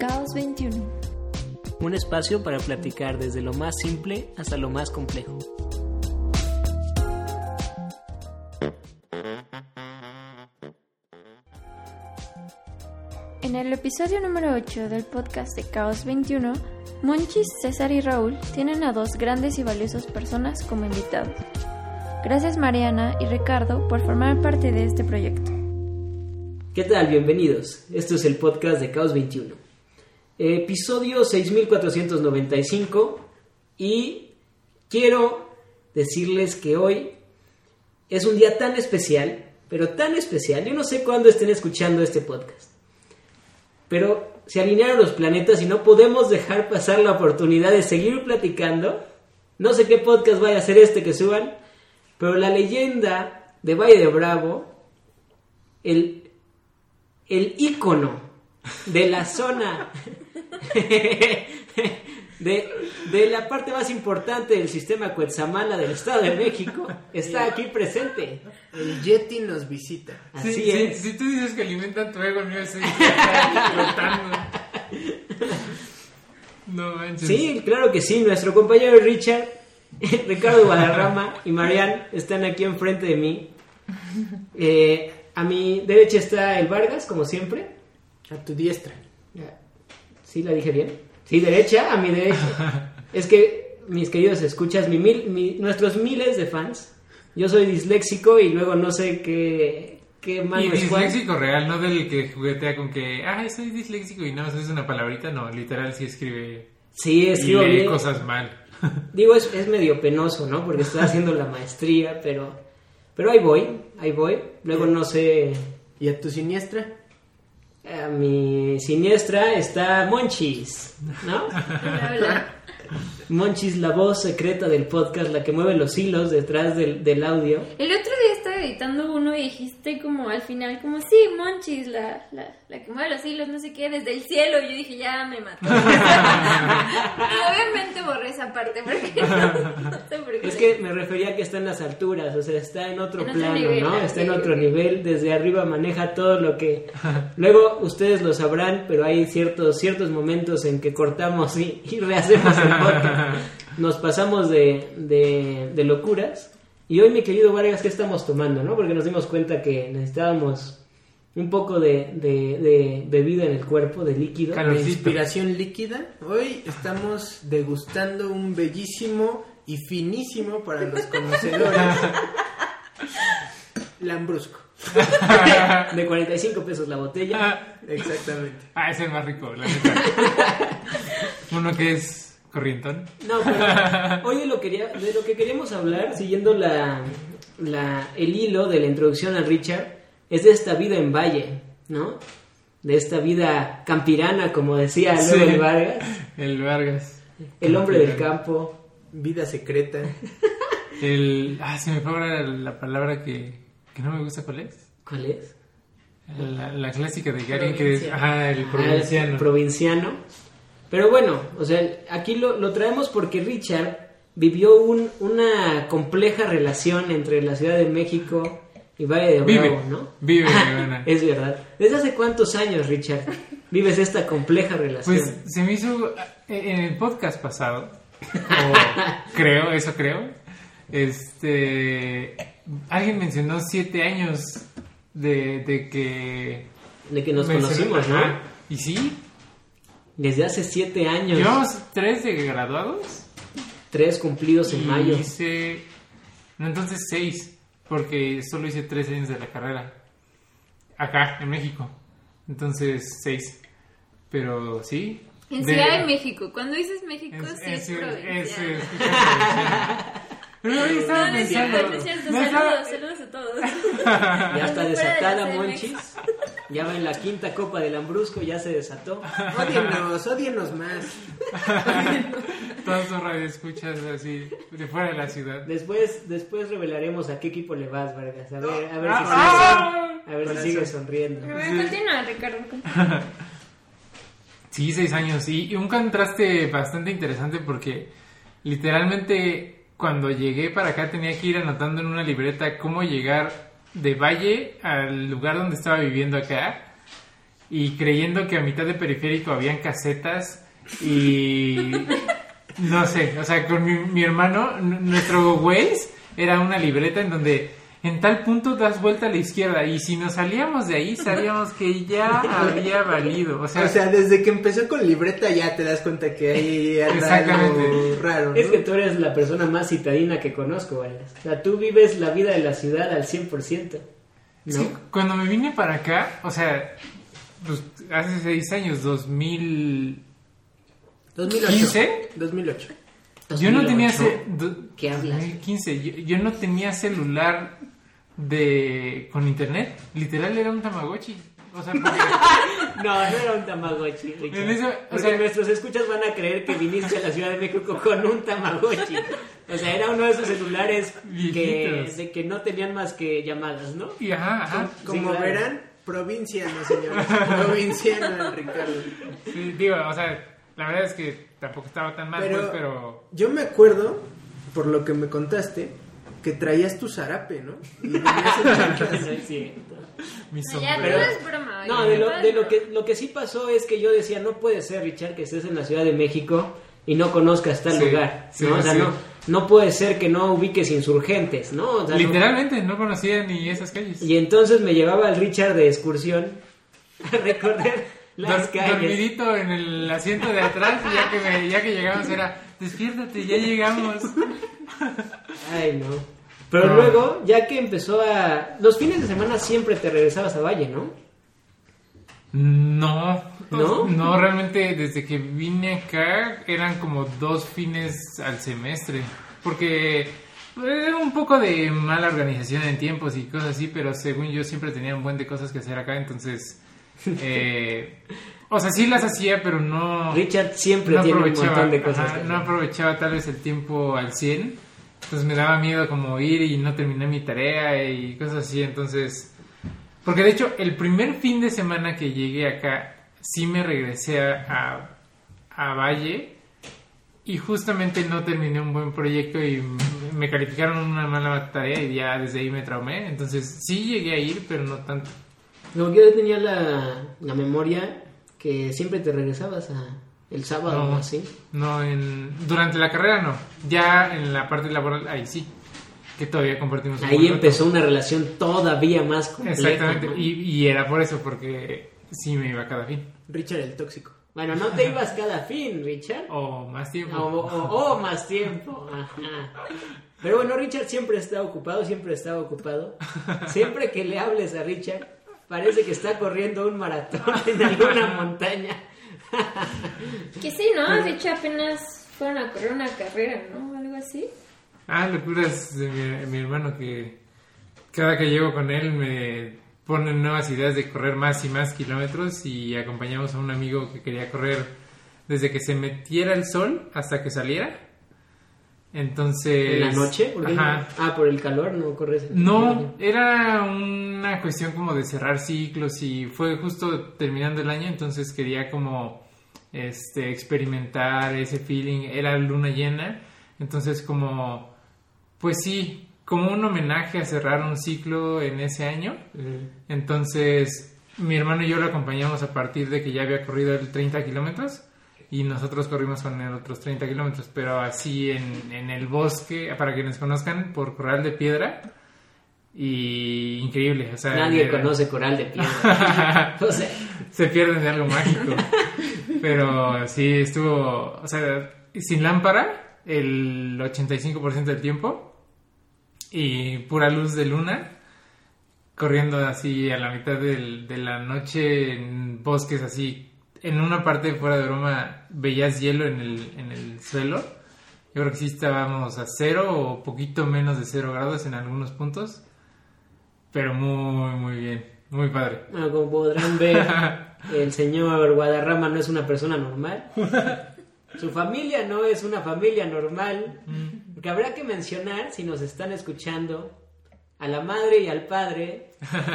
Caos 21. Un espacio para platicar desde lo más simple hasta lo más complejo. En el episodio número 8 del podcast de Caos 21, Monchis, César y Raúl tienen a dos grandes y valiosas personas como invitados. Gracias Mariana y Ricardo por formar parte de este proyecto. ¿Qué tal? Bienvenidos. Esto es el podcast de Caos 21. Episodio 6495 y quiero decirles que hoy es un día tan especial, pero tan especial. Yo no sé cuándo estén escuchando este podcast. Pero se alinearon los planetas y no podemos dejar pasar la oportunidad de seguir platicando. No sé qué podcast vaya a ser este que suban, pero la leyenda de Valle de Bravo, el, el ícono de la zona, de, de la parte más importante del sistema Cuetzamala del Estado de México, está aquí presente. El Yeti nos visita. Así Sí, es. Si tú dices que alimentan tu ego, el mío flotando. No manches. Sí, claro que sí. Nuestro compañero Richard, Ricardo Guadarrama y Marian están aquí enfrente de mí. Eh, a mi derecha está el Vargas, como siempre. A tu diestra. ¿Sí la dije bien? Sí, derecha, a mi derecha. Es que, mis queridos escuchas, mi mil, mi- nuestros miles de fans, yo soy disléxico y luego no sé qué, qué mano Y es cuál. disléxico real, no del que juguetea con que, ah, soy disléxico y no, es una palabrita, no, literal sí escribe Sí, y escribo lee bien. cosas mal. Digo, es, es medio penoso, ¿no? Porque estoy haciendo la maestría, pero, pero ahí voy, ahí voy. Luego no sé, ¿Y a tu siniestra? A mi siniestra está Monchis, ¿no? Hola. Monchis, la voz secreta del podcast, la que mueve los hilos detrás del, del audio. El otro día editando uno y dijiste como al final, como, sí, Monchis, la, la, la que mueve los hilos, no sé qué, desde el cielo. Y yo dije, ya me mató. y obviamente borré esa parte porque no sé por qué. Es que me refería a que está en las alturas, o sea, está en otro En otro plano, nivel, ¿no? Está en otro nivel, desde arriba maneja todo lo que... Luego ustedes lo sabrán, pero hay ciertos, ciertos momentos en que cortamos y, y rehacemos el podcast. Nos pasamos de, de, de locuras. Y hoy, mi querido Vargas, ¿qué estamos tomando, no? Porque nos dimos cuenta que necesitábamos un poco de, de, de bebida en el cuerpo, de líquido. Calor. De Calorcito. inspiración líquida. Hoy estamos degustando un bellísimo y finísimo para los conocedores. Lambrusco. De 45 pesos la botella. Exactamente. ah, es el más rico, la neta. Uno que es corrientón. No, pero hoy de lo, quería, de lo que queríamos hablar, siguiendo la, la- el hilo de la introducción a Richard, es de esta vida en valle, ¿no? De esta vida campirana, como decía Sí. luego el Vargas, El Vargas. el hombre del campo. Vida secreta. El. Ah, se me fue ahora la palabra que, que no me gusta, ¿cuál es? ¿Cuál es? La, la clásica de Gary que es. Ajá, el Ah, provinciano. el provinciano. Pero bueno, o sea, aquí lo, lo traemos porque Richard vivió un- una compleja relación entre la Ciudad de México y Valle de Vive. Bravo, ¿no? Vive. Es verdad. ¿Desde hace cuántos años, Richard, vives esta compleja relación? Pues se me hizo eh, en el podcast pasado, o creo, eso creo, este, alguien mencionó siete años de, de que de que nos conocimos, ¿no? Y sí, Desde hace siete años. llevamos tres de graduados. Tres cumplidos en y mayo. Hice, no, entonces seis, porque solo hice tres años de la carrera. Acá, en México. Entonces seis. Pero sí. En de- Ciudad de México, cuando dices México, Es- sí es, es- provincia. es- Pero hoy estaba No, no es pensando. cierto, no es cierto. no estaba- Saludos, saludos a todos. Ya está de desatada. Monchis. Ya va en la quinta copa del Ambrusco, ya se desató. Odienos, odienos más. Todos sus radioescuchas así, de fuera de la ciudad. Después, después revelaremos a qué equipo le vas, Vargas. A ver, a ver si Ah, sigue, a ver si sigue sonriendo. Continúa, Ricardo. continúa. Sí, seis años. Y, y un contraste bastante interesante porque literalmente cuando llegué para acá tenía que ir anotando en una libreta cómo llegar de Valle al lugar donde estaba viviendo acá. y creyendo que a mitad de periférico habían casetas y no sé, o sea, con mi, mi hermano, nuestro Waze era una libreta en donde en tal punto das vuelta a la izquierda y si nos salíamos de ahí sabíamos que ya había valido, o sea, O sea, desde que empezó con libreta ya te das cuenta que ahí algo raro, ¿no? Es que tú eres la persona más citadina que conozco, Wallace. O sea, tú vives la vida de la ciudad al 100%. ¿No? Sí, cuando me vine para acá, o sea, pues, hace seis años, 2000... 2008. 15? 2008. Yo no tenía 2008. ce- ¿Qué hablas? 2015, yo, yo no tenía celular de con internet, literal era un Tamagotchi. O sea, porque No, no era un Tamagotchi, Richard. En eso, o Porque sea- nuestros escuchas van a creer que viniste a la Ciudad de México con un Tamagotchi. O sea, era uno de esos celulares que, de que no tenían más que llamadas, ¿no? y ajá, ajá. Como claro. verán, provinciano, señores. provinciano, Ricardo. Sí, digo, o sea, la verdad es que tampoco estaba tan mal, Pero, pues, pero yo me acuerdo, por lo que me contaste, que traías tu zarape, ¿no? Y. No es cierto. mi Ya, sombrero. todo es broma. No, de lo, de lo broma. que lo que sí pasó es que yo decía, no puede ser, Richard, que estés en la Ciudad de México y no conozcas tal Sí, lugar, sí, ¿no? O sea, sí. no, no puede ser que no ubiques insurgentes, ¿no? O sea, no- Literalmente no conocía ni esas calles. Y entonces me llevaba al Richard de excursión a recorrer las Dor- calles. Dormidito en el asiento de atrás ya que, me- ya que llegamos era, despiértate, ya llegamos. Ay, no. Pero No. luego, ya que empezó a... Los fines de semana siempre te regresabas a Valle, ¿no? No, ¿No? no, realmente desde que vine acá eran como dos fines al semestre, porque era un poco de mala organización en tiempos y cosas así, pero según yo siempre tenía un buen de cosas que hacer acá, entonces, eh, o sea, sí las hacía, pero no, Richard siempre no tiene un montón de cosas. ajá, no aprovechaba tal vez el tiempo al 100, entonces me daba miedo como ir y no terminé mi tarea y cosas así, entonces... Porque de hecho, el primer fin de semana que llegué acá, sí me regresé a, a, Valle y justamente no terminé un buen proyecto y me calificaron una mala tarea y ya desde ahí me traumé. Entonces sí llegué a ir, pero no tanto. Como que yo tenía la, la memoria que siempre te regresabas a el sábado o No, así. no en, durante la carrera no. Ya en la parte laboral, ahí sí. Que todavía compartimos un Ahí empezó una relación todavía más compleja. Exactamente. ¿no? Y, y era por eso, porque sí me iba cada fin. Richard el tóxico. Bueno, no te ibas cada fin, Richard. O más tiempo. O, o- o más tiempo. Ajá. Pero bueno, Richard siempre está ocupado, siempre está ocupado. Siempre que le hables a Richard, parece que está corriendo un maratón en alguna montaña. Que sí, ¿no? De hecho, apenas fueron a correr una carrera, ¿no? Algo así. Ah, locuras de mi, mi hermano que cada que llego con él me pone nuevas ideas de correr más y más kilómetros y acompañamos a un amigo que quería correr desde que se metiera el sol hasta que saliera. Entonces... ¿En la noche? ¿Por? Ajá. Ah, por el calor, no corres. No, era una cuestión como de cerrar ciclos y fue justo terminando el año, entonces quería como este experimentar ese feeling, era luna llena, entonces como pues sí, como un homenaje a cerrar un ciclo en ese año. Entonces, mi hermano y yo lo acompañamos a partir de que ya había corrido el 30 kilómetros y nosotros corrimos con él otros 30 kilómetros, pero así en, en el bosque, para quienes conozcan, por Corral de Piedra. Y increíble, o sea, Nadie era- conoce coral de piedra. o sea, se pierden de algo mágico. Pero sí, estuvo, o sea, sin lámpara el 85% del tiempo y pura luz de luna, corriendo así a la mitad del- de la noche en bosques así. En una parte, fuera de broma, veías hielo en el, en el suelo. Yo creo que sí estábamos a cero o poquito menos de cero grados en algunos puntos. Pero muy, muy bien. Muy padre. bueno, como podrán ver, el señor Guadarrama no es una persona normal. Su familia no es una familia normal. Porque habrá que mencionar, si nos están escuchando, a la madre y al padre,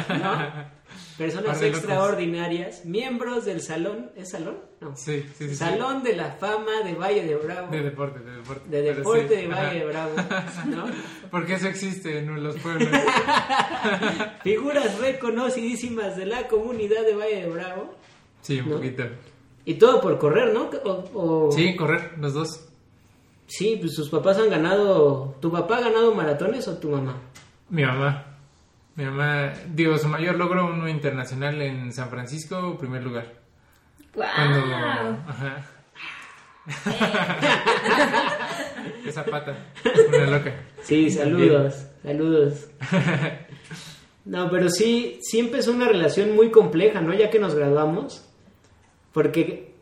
¿no? personas extraordinarias, miembros del salón, ¿es salón? No. Sí, sí, sí. sí. Salón de la fama de Valle de Bravo. De deporte, de deporte. de deporte sí, de Valle ajá. de Bravo, ¿no? Porque eso existe en los pueblos. Figuras reconocidísimas de la comunidad de Valle de Bravo. Sí, un ¿No? poquito. Y todo por correr, ¿no? O, o- Sí, correr, los dos. Sí, pues sus papás han ganado. ¿Tu papá ha ganado maratones o tu mamá? Mi mamá. Mi mamá, digo, su mayor logro, uno internacional en San Francisco, primer lugar. Cuando. ¡Wow! Ajá. Esa pata. Una loca. Sí, saludos, saludos. No, pero sí, sí empezó una relación muy compleja, ¿no? Ya que nos graduamos. Porque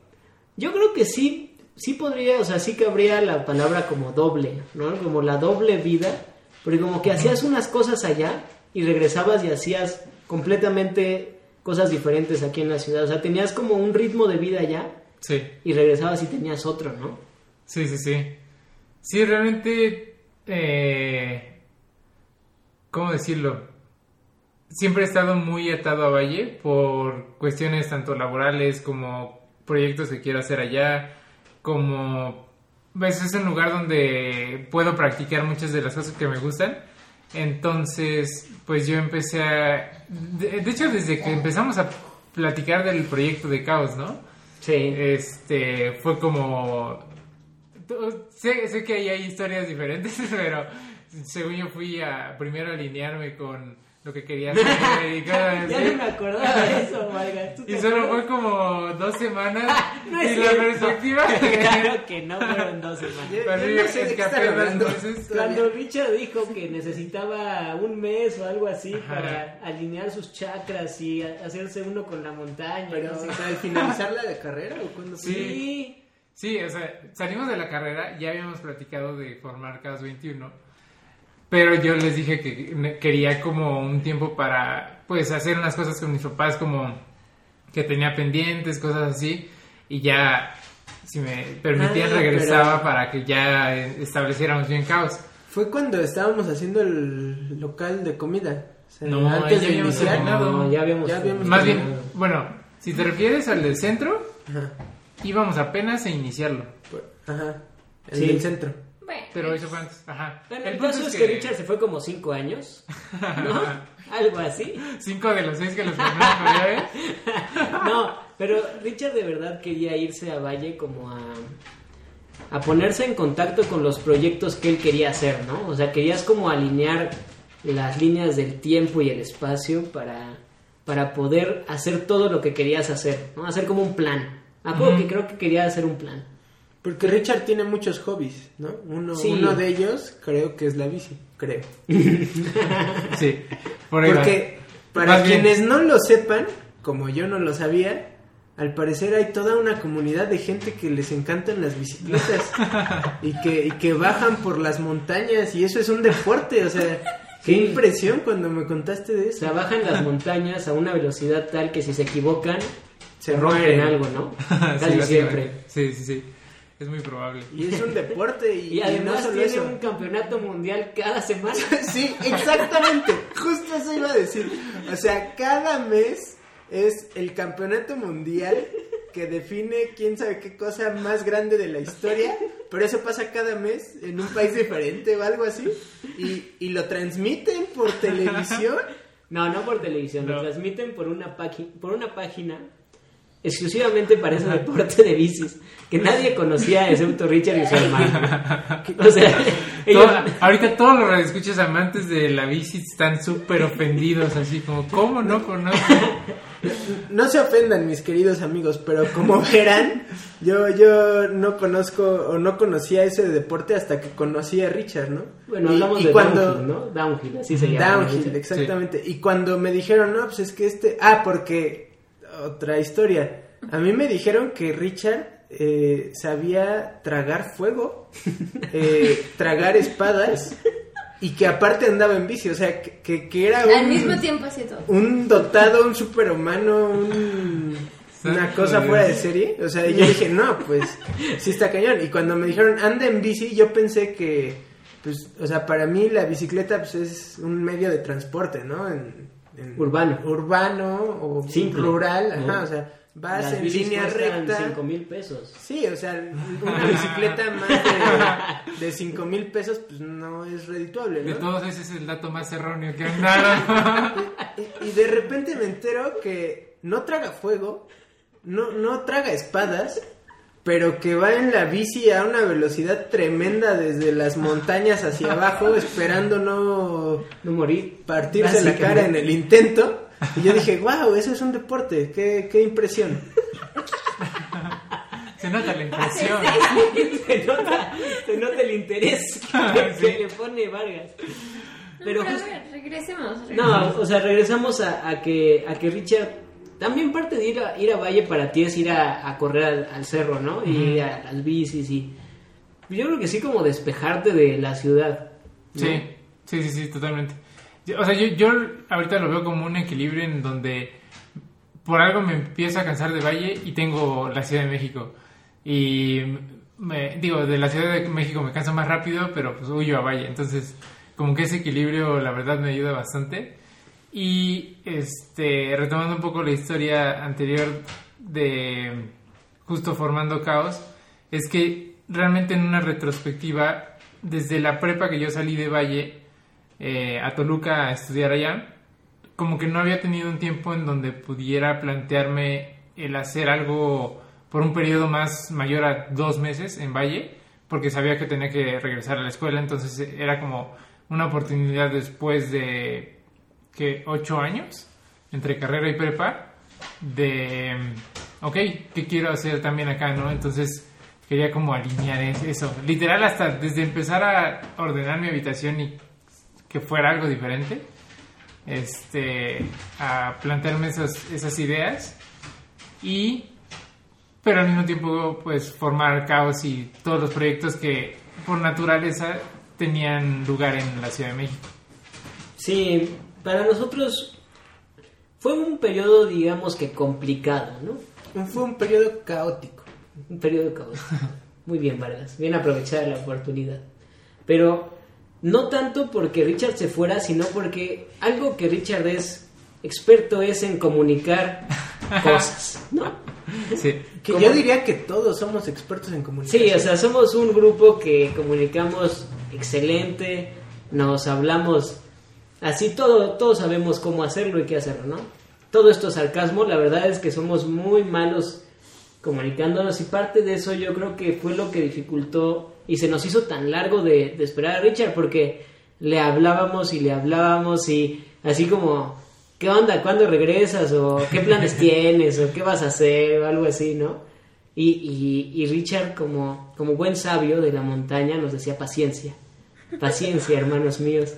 yo creo que sí, sí podría, o sea, sí cabría la palabra como doble, ¿no? Como la doble vida. Porque como que hacías unas cosas allá y regresabas y hacías completamente cosas diferentes aquí en la ciudad. O sea, tenías como un ritmo de vida allá Sí. y regresabas y tenías otro, ¿no? Sí, sí, sí. Sí, realmente, eh, ¿cómo decirlo? Siempre he estado muy atado a Valle por cuestiones tanto laborales como proyectos que quiero hacer allá, como, ves, es un lugar donde puedo practicar muchas de las cosas que me gustan. Entonces, pues yo empecé a... De, de hecho, desde que empezamos a platicar del proyecto de Caos, ¿no? Sí. este fue como sé, sé que ahí hay historias diferentes pero según yo fui a primero alinearme con lo que quería hacer y cosas Ya así. no me acordaba de eso, Vargas. ¿Tú te y solo acuerdas? fue como dos semanas No y la perspectiva claro que no fueron dos semanas. Yo- yo no sé escapé. Cuando Richard dijo que necesitaba un mes o algo así Ajá. para alinear sus chakras y hacerse uno con la montaña. Pero, no sé. al finalizar la carrera o cuando Sí. Sí. Sí, o sea, salimos de la carrera, ya habíamos platicado de formar Caos 21, pero yo les dije que quería como un tiempo para, pues, hacer unas cosas con mis papás, como que tenía pendientes, cosas así, y ya, si me permitían, Ah, regresaba pero- para que ya estableciéramos bien Caos. Fue cuando estábamos haciendo el local de comida. O sea, No, antes ya de habíamos iniciar. terminado. No, ya habíamos, Ya habíamos Más terminado. bien, bueno, si te refieres al del centro, Ajá. íbamos apenas a iniciarlo, Ajá. El Sí. del centro. Pero eso fue antes, ajá. Bueno, el, caso es que... Richard se fue como cinco años, ¿no? Algo así. Cinco de los seis que los ¿ya ves? No, pero Richard de verdad quería irse a Valle como a, a ponerse en contacto con los proyectos que él quería hacer, ¿no? O sea, querías como alinear las líneas del tiempo y el espacio para, para poder hacer todo lo que querías hacer, ¿no? Hacer como un plan. Ujú. que creo que quería hacer un plan. Porque Richard tiene muchos hobbies, ¿no? Uno, Sí. uno de ellos creo que es la bici, creo. Sí, por. Porque para Más bien- quienes no lo sepan, como yo no lo sabía, al parecer hay toda una comunidad de gente que les encantan las bicicletas y que, y que bajan por las montañas y eso es un deporte, o sea, qué Sí. impresión cuando me contaste de O eso. sea, bajan las montañas a una velocidad tal que si se equivocan, Se rompen algo, ¿no? Casi siempre. Sí, sí, sí. Es muy probable. Y es un deporte y, Y además no tiene eso. un campeonato mundial cada semana. Sí, exactamente. Justo eso iba a decir. O sea, cada mes es el campeonato mundial que define quién sabe qué cosa más grande de la historia. Pero eso pasa cada mes en un país diferente o algo así. Y, y lo transmiten por televisión. No, no por televisión, lo transmiten por una, página por una página exclusivamente para ese deporte de bicis que nadie conocía excepto Richard y su hermano. O sea, ellos, Todo- ahorita todos los radioescuchas amantes de la bici están súper ofendidos, así como, ¿cómo no conocen? No se ofendan, mis queridos amigos, pero como verán, yo, yo no conozco o no conocía ese deporte hasta que conocí a Richard, ¿no? bueno, Y- hablamos y de cuando- downhill, ¿no? Downhill, así se llama. Downhill, exactamente. Y cuando me dijeron, no, pues es que este. Ah, porque. Otra historia. A mí me dijeron que Richard eh, sabía tragar fuego, eh, tragar espadas y que aparte andaba en bici. O sea, que, que, era un. al mismo tiempo hacía todo. Un dotado, un superhumano, un, una cosa fuera de serie. O sea, yo dije, no, pues sí está cañón. Y cuando me dijeron, anda en bici, yo pensé que, pues, o sea, para mí la bicicleta pues, es un medio de transporte, ¿no? En, en Urbano. urbano o Simple, rural, o sea, vas Las en bicis línea recta. 5 mil pesos. Sí, o sea, una bicicleta más de, de 5 mil pesos, pues no es redituable, De todos ese es el dato más erróneo que han dado. Y, y de repente me entero que no traga fuego, no, no traga espadas, pero que va en la bici a una velocidad tremenda desde las montañas hacia abajo, esperando no No morir. partirse la cara en el intento. Y yo dije, wow, eso es un deporte, qué, qué impresión. Se nota la impresión. se, nota, se nota el interés que le pone Vargas. Pero Pero, justo- a ver, regresemos. No, o sea, regresamos a, a que, a que Richard, también parte de ir a, ir a Valle para ti es ir a, a correr al, al cerro, ¿no? Y a las bicis y... Yo creo que sí como despejarte de la ciudad. ¿no? Sí, sí, sí, sí, totalmente. O sea, yo, yo ahorita lo veo como un equilibrio en donde por algo me empiezo a cansar de Valle y tengo la Ciudad de México. Y me, digo, de la Ciudad de México me canso más rápido, pero pues huyo a Valle. Entonces, como que ese equilibrio, la verdad, me ayuda bastante. Y este, retomando un poco la historia anterior de justo formando caos, es que realmente en una retrospectiva, desde la prepa que yo salí de Valle eh, a Toluca a estudiar allá, como que no había tenido un tiempo en donde pudiera plantearme el hacer algo por un periodo más mayor a dos meses en Valle, porque sabía que tenía que regresar a la escuela, entonces era como una oportunidad después de que ocho años entre carrera y prepa de ok qué quiero hacer también acá no entonces quería como alinear es- eso. Literal hasta desde empezar a ordenar mi habitación y que fuera algo diferente este a plantearme esas, esas ideas y pero al mismo tiempo pues formar caos y todos los proyectos que por naturaleza tenían lugar en la Ciudad de México. Sí, para nosotros fue un periodo, digamos que complicado, ¿no? Fue un periodo caótico. Un periodo caótico. Muy bien, Vargas. Bien aprovechada la oportunidad. Pero no tanto porque Richard se fuera, sino porque algo que Richard es experto es en comunicar cosas, ¿no? sí Que ¿Cómo? yo diría que todos somos expertos en comunicación. Sí, o sea, somos un grupo que comunicamos excelente, nos hablamos así, todo, todos sabemos cómo hacerlo y qué hacerlo, ¿no? Todo esto es sarcasmo, la verdad es que somos muy malos comunicándonos y parte de eso yo creo que fue lo que dificultó y se nos hizo tan largo de, de esperar a Richard porque le hablábamos y le hablábamos y así como, ¿qué onda? ¿Cuándo regresas? o ¿qué planes tienes? o ¿qué vas a hacer? o algo así, ¿no? Y, y, y Richard, como, como buen sabio de la montaña, nos decía paciencia. Paciencia, hermanos míos.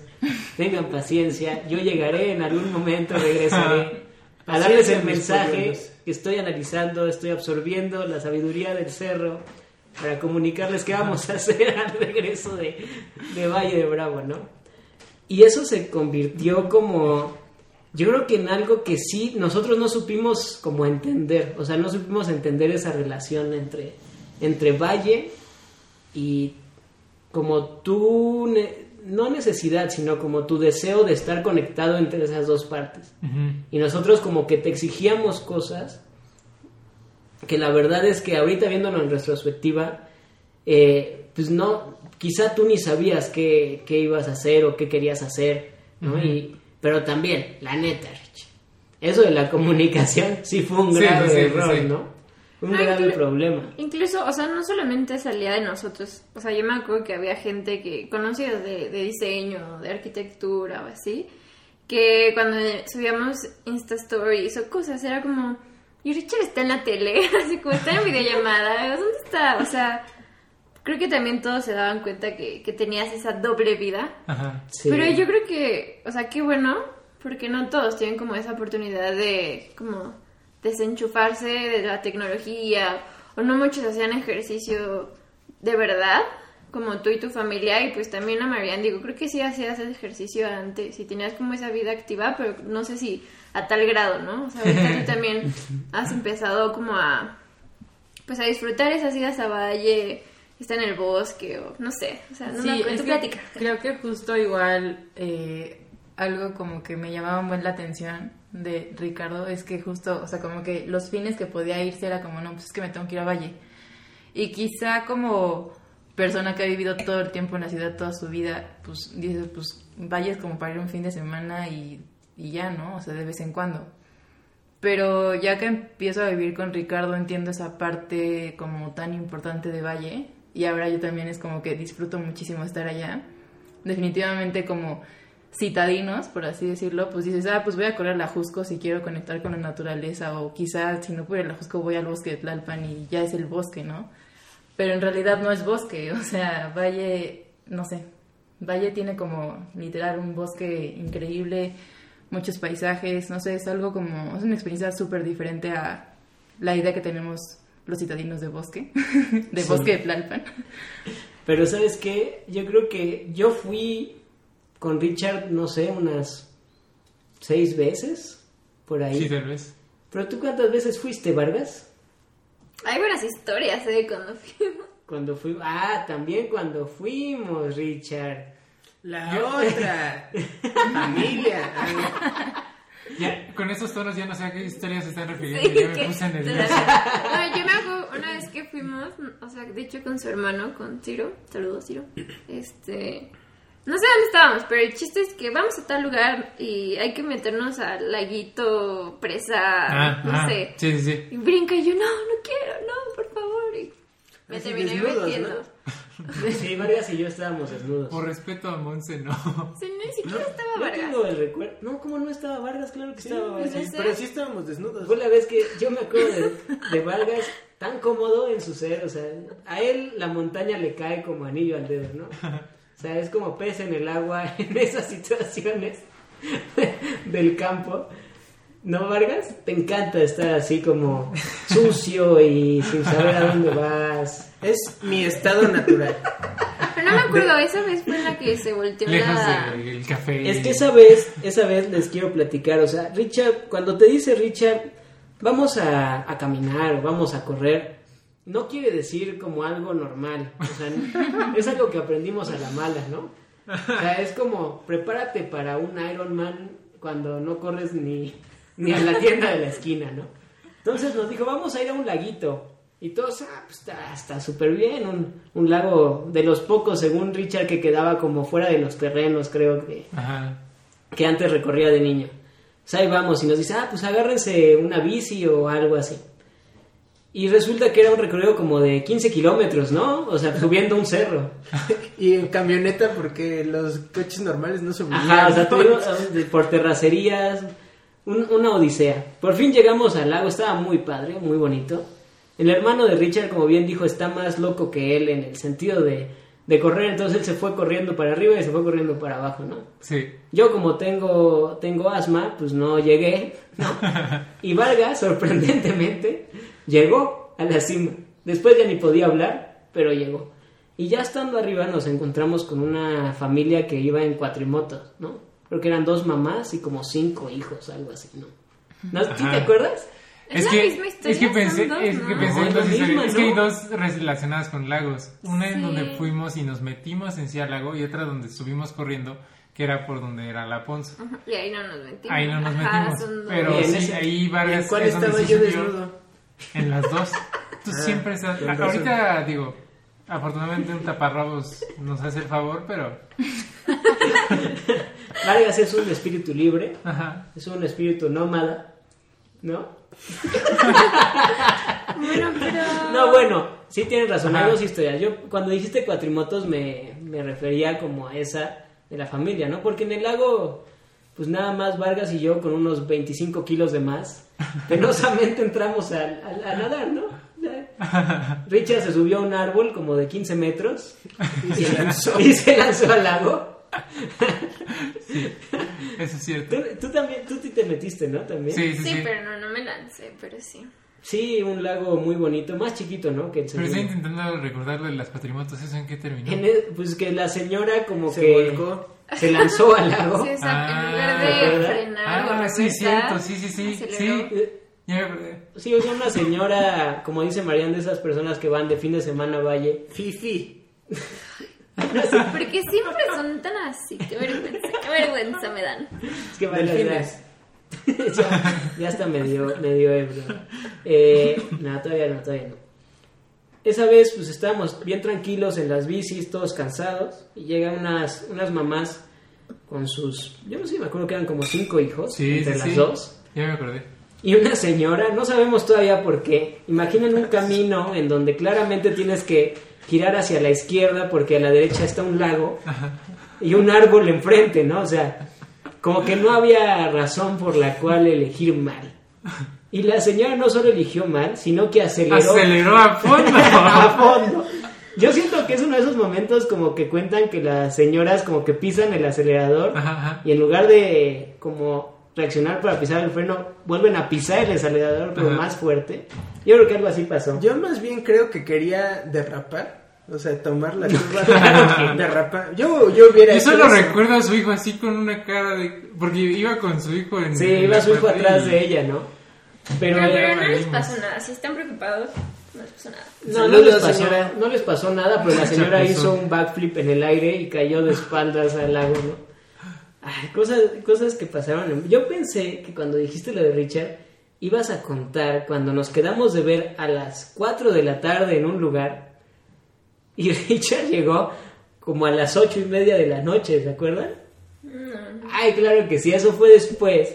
Tengan paciencia. Yo llegaré en algún momento, regresaré. A darles el mensaje que estoy analizando, estoy absorbiendo la sabiduría del cerro para comunicarles qué vamos a hacer al regreso de, de Valle de Bravo, ¿no? Y eso se convirtió como, yo creo que en algo que sí, nosotros no supimos como entender, o sea, no supimos entender esa relación entre, entre Valle y como tu, ne- no necesidad, sino como tu deseo de estar conectado entre esas dos partes. Y nosotros como que te exigíamos cosas que la verdad es que ahorita viéndolo en retrospectiva, eh, pues no, quizá tú ni sabías qué, qué ibas a hacer o qué querías hacer, ¿no? Y, pero también, la neta, Rich, eso de la comunicación sí fue un grave sí, sí, error, sí. ¿no? Un Ah, grave problema. Incluso, o sea, no solamente salía de nosotros. O sea, yo me acuerdo que había gente que conocida de, de diseño, de arquitectura o así, que cuando subíamos Insta Stories o cosas, era como, y Richard está en la tele, así como está en videollamada, ¿dónde está? O sea, creo que también todos se daban cuenta que, que tenías esa doble vida. Ajá. Sí. Pero yo creo que, o sea, qué bueno, porque no todos tienen como esa oportunidad de como desenchufarse de la tecnología, o no muchos hacían ejercicio de verdad, como tú y tu familia, y pues también a Marian, digo, creo que sí hacías ejercicio antes, y tenías como esa vida activa, pero no sé si a tal grado, ¿no? O sea, ahorita tú también has empezado como a, pues a disfrutar esas idas a valle, estar en el bosque, o no sé, o sea, no me Sí, acuerdo, es tu que plática. creo que justo igual eh, algo como que me llamaba muy la atención de Ricardo es que justo, o sea, como que los fines que podía irse era como, no, pues es que me tengo que ir a Valle. Y quizá como persona que ha vivido todo el tiempo en la ciudad, toda su vida, pues dices, pues Valle es como para ir un fin de semana y, y ya, ¿no? O sea, de vez en cuando. Pero ya que empiezo a vivir con Ricardo, entiendo esa parte como tan importante de Valle. Y ahora yo también es como que disfruto muchísimo estar allá. Definitivamente como citadinos, por así decirlo, pues dices, ah, pues voy a correr a la Jusco si quiero conectar con la naturaleza. O quizás si no puedo ir a la Jusco voy al bosque de Tlalpan y ya es el bosque, ¿no? Pero en realidad no es bosque. O sea, Valle, no sé. Valle tiene como literal un bosque increíble muchos paisajes, no sé, es algo como, es una experiencia súper diferente a la idea que tenemos los citadinos de bosque, de Sí. bosque de Tlalpan. Pero ¿sabes qué? Yo creo que yo fui con Richard, no sé, unas seis veces por ahí. Sí, tal vez. Pero tú cuántas veces fuiste, Vargas? Hay buenas historias, ¿eh? Cuando fuimos. Cuando fui... Ah, también cuando fuimos, Richard. La otra familia. Ya, con esos tonos ya no sé a qué historias se están refiriendo. Sí, ya me que- puse nervioso. No, yo me acuerdo una vez que fuimos, o sea, de hecho con su hermano, con Ciro. Saludos, Ciro. Este. No sé dónde estábamos, pero el chiste es que vamos a tal lugar y hay que meternos al laguito, presa, Ah, no ah, sé. Sí, sí, sí. Y brinca y yo, no, no quiero, no, por favor. Y me Así terminé desnudos, metiendo. Sí, Vargas y yo estábamos desnudos. Por respeto a Monse, no. Sí, ni siquiera estaba Yo Vargas. tengo el recuerdo... No, ¿cómo no estaba Vargas? Claro que estaba Vargas. pues, Sí, sé. pero sí estábamos desnudos. Fue la vez que yo me acuerdo de, de Vargas tan cómodo en su ser, o sea, a él la montaña le cae como anillo al dedo, ¿no? O sea, es como pez en el agua en esas situaciones del campo. ¿No, Vargas? Te encanta estar así como sucio y sin saber a dónde vas. Es mi estado natural. Pero no me acuerdo, esa vez fue la que se volteó Lejos la... del café. Es que esa vez, esa vez les quiero platicar, o sea, Richard, cuando te dice Richard, vamos a, a caminar o vamos a correr, no quiere decir como algo normal, o sea, es algo que aprendimos a la mala, ¿no? O sea, es como, prepárate para un Ironman cuando no corres ni, ni a la tienda de la esquina, ¿no? Entonces nos dijo, vamos a ir a un laguito. Y todos, ah, pues está súper bien, un, un lago de los pocos, según Richard, que quedaba como fuera de los terrenos, creo que Ajá. que antes recorría de niño. Pues ahí vamos y nos dice, ah, pues agárrense una bici o algo así. Y resulta que era un recorrido como de 15 kilómetros, ¿no? O sea, subiendo un cerro. Y en camioneta porque los coches normales no subían. Ajá, o sea, tuvimos por terracerías, un- una odisea. Por fin llegamos al lago, estaba muy padre, muy bonito. El hermano de Richard, como bien dijo, está más loco que él en el sentido de, de correr, entonces él se fue corriendo para arriba y se fue corriendo para abajo, ¿no? Sí. Yo como tengo, tengo asma, pues no llegué, ¿no? Y Vargas, sorprendentemente, llegó a la cima. Después ya ni podía hablar, pero llegó. Y ya estando arriba nos encontramos con una familia que iba en cuatrimotos, ¿no? Creo que eran dos mamás y como cinco hijos, algo así, ¿no? ¿No? ¿Sí te Ajá. acuerdas? Es la que, misma historia, es que pensé, dos, es que ¿no? pensé No, en es dos misma. Es que hay ¿no? dos relacionadas con lagos. Una en Sí. donde fuimos y nos metimos en sí al lago y otra donde subimos corriendo, que era por donde era la Ponza. Ajá, Y ahí no nos metimos. Ahí no nos Ajá, metimos. dos. Pero en sí, ese- ahí Vargas ¿En cuál es estaba yo desnudo? En las dos. Tú Ah, siempre estás. Ahorita digo, afortunadamente un taparrabos nos hace el favor, pero. Vargas es un espíritu libre, Ajá. es un espíritu nómada, ¿no? Bueno, pero... No, bueno, sí tienes razón, hay dos historias. Yo cuando dijiste cuatrimotos me, me refería como a esa de la familia, ¿no? Porque en el lago, pues nada más Vargas y yo con unos 25 kilos de más, penosamente entramos a, a- a nadar, ¿no? Richard se subió a un árbol como de 15 metros Y se lanzó. y se lanzó al lago. Eso es cierto. Tú, tú también, tú sí te metiste, ¿no? También. Sí, sí, Sí, sí. pero no, no me lancé, pero sí. Sí, un lago muy bonito, más chiquito, ¿no? Que Pero estoy intentando recordar lo de las patrimotos. ¿Eso en qué terminó? En el- pues que la señora como Se que volcó. se lanzó al lago. Sí, exacto. Ah, en lugar ¿te de frenar o Ah, sí, cierto. Sí, sí, sí. aceleró. Sí. Eh. Sí, o sea, una señora, como dice Marian, de esas personas que van de fin de semana a Valle. Fifi. Porque siempre son tan así. Qué vergüenza, qué vergüenza me dan. Es que vale, Delfines. ya, ya, está medio, medio ebrio. Eh, no, todavía no, todavía no. Esa vez pues estábamos bien tranquilos en las bicis, todos cansados, y llegan unas, unas mamás con sus, yo no sé, me acuerdo que eran como cinco hijos, Sí, entre sí, las sí. dos. Ya me acordé. Y una señora, no sabemos todavía por qué. Imaginen un camino en donde claramente tienes que girar hacia la izquierda porque a la derecha está un lago y un árbol enfrente, ¿no? O sea, como que no había razón por la cual elegir mal. Y la señora no solo eligió mal, sino que aceleró Aceleró a fondo. a fondo. Yo siento que es uno de esos momentos como que cuentan que las señoras como que pisan el acelerador Ajá, ajá. y en lugar de como reaccionar para pisar el freno, vuelven a pisar el acelerador pero Ajá. más fuerte. Yo creo que algo así pasó. Yo más bien creo que quería derrapar. O sea, tomar la curva derrapar. Yo, yo hubiera Yo hecho solo recuerdo a su hijo así con una cara de... Porque iba con su hijo en... Sí, en iba su hijo atrás y- de ella, ¿no? Pero, Pero, ya pero no les pasó nada. Si están preocupados, no les pasó nada. no, no, les pasó, señora. no les pasó nada, pero la señora hizo un backflip en el aire y cayó de espaldas al lago, ¿no? Ay, cosas, cosas que pasaron. Yo pensé que cuando dijiste lo de Richard, ibas a contar cuando nos quedamos de ver a las 4 de la tarde en un lugar y Richard llegó como a las ocho y media de la noche, ¿se acuerdan? Ay, claro que sí, eso fue después,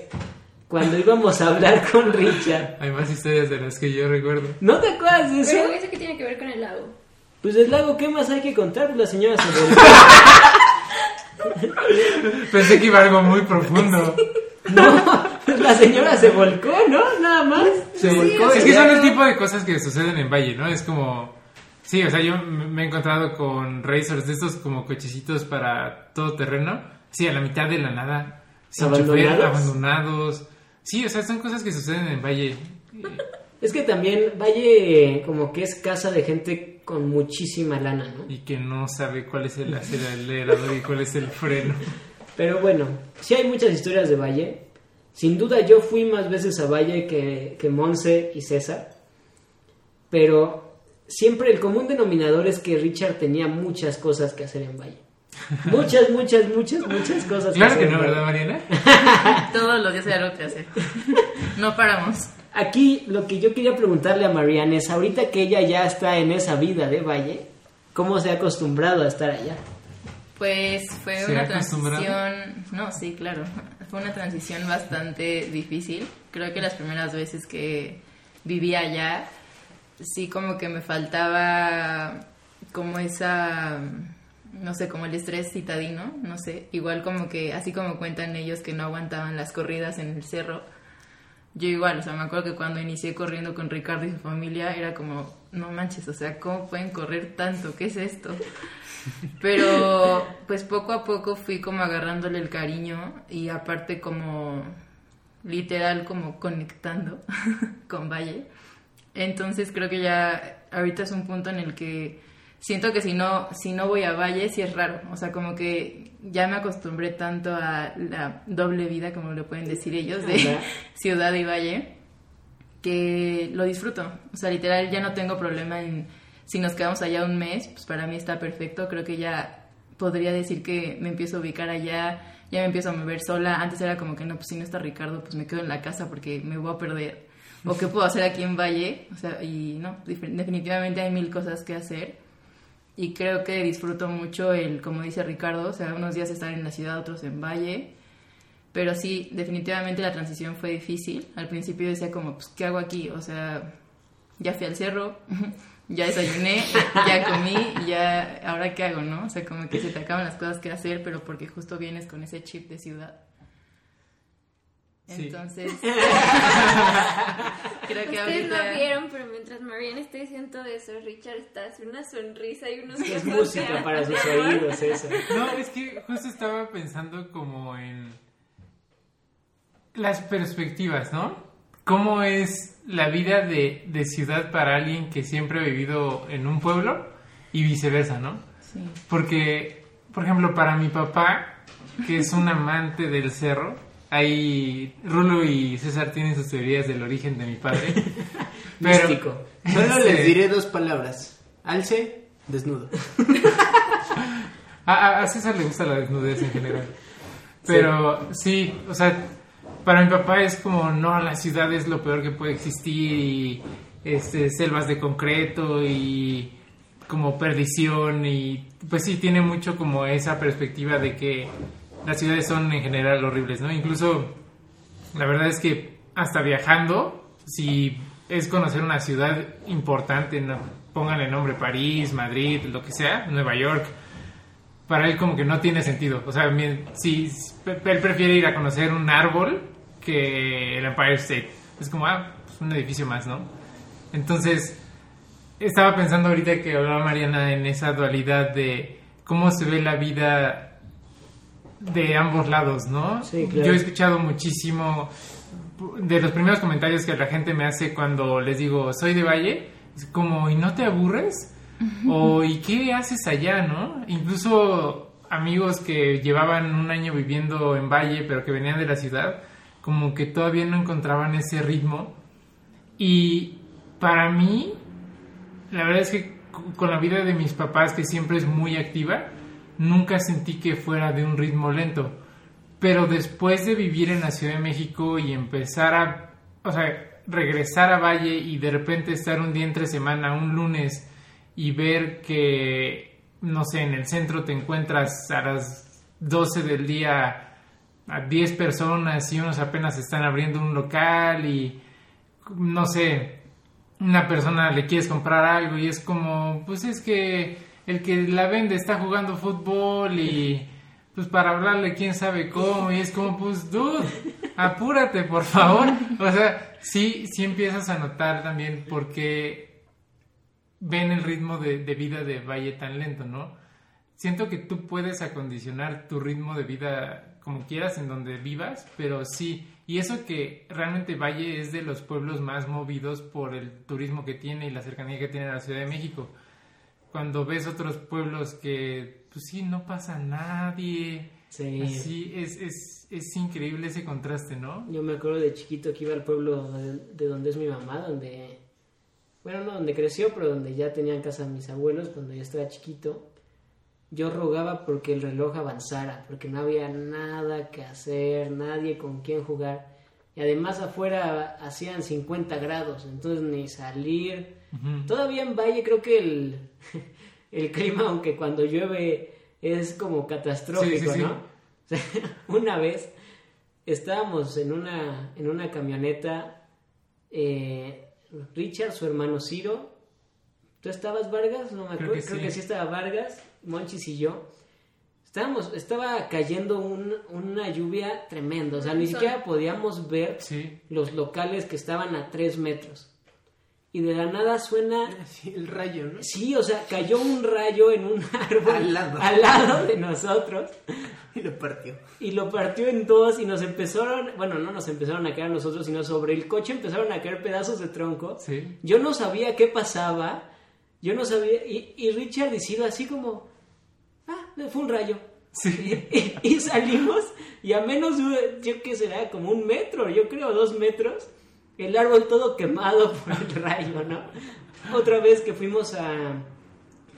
cuando íbamos a hablar con Richard. Hay más historias de las que yo recuerdo. ¿No te acuerdas de eso? Pero eso que tiene que ver con el lago. Pues el lago, ¿qué más hay que contar? Pues la señora se volvió. Pensé que iba algo muy profundo. No, pues la señora se volcó, ¿no? Nada más. Se volcó. es que son el tipo de cosas que suceden en Valle, ¿no? Es como... Sí, o sea, yo me he encontrado con racers de estos como cochecitos para todo terreno. Sí, a la mitad de la nada. Sin chofer, ¿Abandonados? abandonados. Sí, o sea, son cosas que suceden en Valle. Es que también Valle como que es casa de gente con muchísima lana, ¿no? Y que no sabe cuál es el acelerador y cuál es el freno. Pero bueno, sí hay muchas historias de Valle. Sin duda yo fui más veces a Valle que, que Monse y César. Pero siempre el común denominador es que Richard tenía muchas cosas que hacer en Valle. Muchas, muchas, muchas, muchas cosas Claro que que hacer. no, ¿verdad. Mariana? Todos los días hay algo que hacer. No paramos. Aquí lo que yo quería preguntarle a Mariana es, ahorita que ella ya está en esa vida de Valle, ¿cómo se ha acostumbrado a estar allá? Pues fue ¿Se una transición, no, sí, claro, fue una transición bastante difícil. Creo que las primeras veces que vivía allá, sí como que me faltaba como esa, no sé, como el estrés citadino, no sé, igual como que, así como cuentan ellos que no aguantaban las corridas en el cerro, yo igual, o sea, me acuerdo que cuando inicié corriendo con Ricardo y su familia era como, no manches, o sea, ¿cómo pueden correr tanto? ¿Qué es esto? Pero pues poco a poco fui como agarrándole el cariño y aparte como literal como conectando con Valle. Entonces creo que ya ahorita es un punto en el que siento que si no si no voy a Valle sí es raro, o sea, como que ya me acostumbré tanto a la doble vida como le pueden decir ellos de ciudad y valle que lo disfruto. O sea, literal ya no tengo problema en si nos quedamos allá un mes, pues para mí está perfecto. Creo que ya podría decir que me empiezo a ubicar allá, ya me empiezo a mover sola. Antes era como que no, pues si no está Ricardo, pues me quedo en la casa porque me voy a perder. O qué puedo hacer aquí en Valle. O sea, y no, definitivamente hay mil cosas que hacer. Y creo que disfruto mucho el, como dice Ricardo, o sea, unos días estar en la ciudad, otros en Valle. Pero sí, definitivamente la transición fue difícil. Al principio decía como, pues, ¿qué hago aquí? O sea, ya fui al cerro, ya desayuné, ya comí, ya, ¿ahora qué hago, no? O sea, como que se te acaban las cosas que hacer, pero porque justo vienes con ese chip de ciudad. Sí. Entonces, creo que Ustedes no ahorita... vieron, pero mientras Mariana está diciendo eso, Richard está haciendo una sonrisa y unos Es música para sus oídos eso. No, es que justo estaba pensando como en las perspectivas, ¿no? ¿Cómo es la vida de, de ciudad para alguien que siempre ha vivido en un pueblo y viceversa, ¿no? Sí. Porque, por ejemplo, para mi papá, que es un amante del cerro, ahí Rulo y César tienen sus teorías del origen de mi padre. Místico. Solo Este, les diré dos palabras. Alce Desnudo. A, a- a César le gusta la desnudez en general. Pero sí. o sea, para mi papá es como, no, la ciudad es lo peor que puede existir y este, selvas de concreto y como perdición y pues sí, tiene mucho como esa perspectiva de que las ciudades son en general horribles, ¿no? Incluso, la verdad es que hasta viajando, si es conocer una ciudad importante, ¿no? pónganle nombre París, Madrid, lo que sea, Nueva York, para él como que no tiene sentido. O sea, sí, él prefiere ir a conocer un árbol que el Empire State. Es como, ah, pues un edificio más, ¿no? Entonces, estaba pensando ahorita que hablaba Mariana en esa dualidad de cómo se ve la vida de ambos lados, ¿no? Sí, claro. Yo he escuchado muchísimo de los primeros comentarios que la gente me hace cuando les digo, soy de Valle, es como, ¿y no te aburres? O, ¿y qué haces allá, no? Incluso amigos que llevaban un año viviendo en Valle, pero que venían de la ciudad, como que todavía no encontraban ese ritmo. Y para mí, la verdad es que con la vida de mis papás, que siempre es muy activa, nunca sentí que fuera de un ritmo lento. Pero después de vivir en la Ciudad de México y empezar a, o sea, regresar a Valle y de repente estar un día entre semana, un lunes, y ver que, no sé, en el centro te encuentras a las 12 del día a 10 personas y unos apenas están abriendo un local y, no sé, una persona le quieres comprar algo y es como, pues es que el que la vende está jugando fútbol y pues para hablarle quién sabe cómo y es como, pues dude, apúrate por favor. O sea, sí, sí empiezas a notar también porque ven el ritmo de, de vida de Valle tan lento, ¿no? Siento que tú puedes acondicionar tu ritmo de vida como quieras en donde vivas, pero sí, y eso que realmente Valle es de los pueblos más movidos por el turismo que tiene y la cercanía que tiene a la Ciudad de México. Cuando ves otros pueblos que, pues sí, no pasa nadie, Sí. así, es, es, es increíble ese contraste, ¿no? Yo me acuerdo de chiquito que iba al pueblo de, de donde es mi mamá, donde, bueno, no donde creció, pero donde ya tenían casa mis abuelos cuando yo estaba chiquito. Yo rogaba porque el reloj avanzara, porque no había nada que hacer, nadie con quien jugar. Y además afuera hacían 50 grados, entonces ni salir. Todavía en Valle creo que el, el clima, aunque cuando llueve es como catastrófico, Sí, sí, sí. ¿no? O sea, una vez estábamos en una, en una camioneta, eh, Richard, su hermano Ciro, ¿tú estabas Vargas? No me Creo acuerdo, que creo sí. que sí estaba Vargas, Monchis y yo. Estábamos, estaba cayendo un- una lluvia tremenda, o sea, ni siquiera podíamos ver Sí, los locales que estaban a tres metros. Y de la nada suena Así, el rayo, ¿no? Sí, o sea, cayó un rayo en un árbol Al lado. al lado de nosotros Y lo partió. y lo partió en dos y nos empezaron, bueno, no nos empezaron a caer a nosotros, sino sobre el coche empezaron a caer pedazos de tronco. sí. Yo no sabía qué pasaba, yo no sabía, y, y Richard decidió así como, ah, fue un rayo. Sí. Y, y salimos y a menos, yo qué será, como un metro, yo creo, dos metros, el árbol todo quemado por el rayo, ¿no? Otra vez que fuimos a,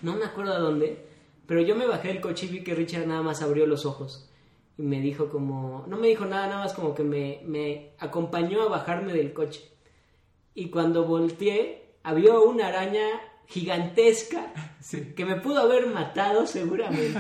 no me acuerdo a dónde, pero yo me bajé del coche y vi que Richard nada más abrió los ojos y me dijo como, no me dijo nada, nada más como que me, me acompañó a bajarme del coche. Y cuando volteé, había una araña gigantesca Sí. que me pudo haber matado seguramente.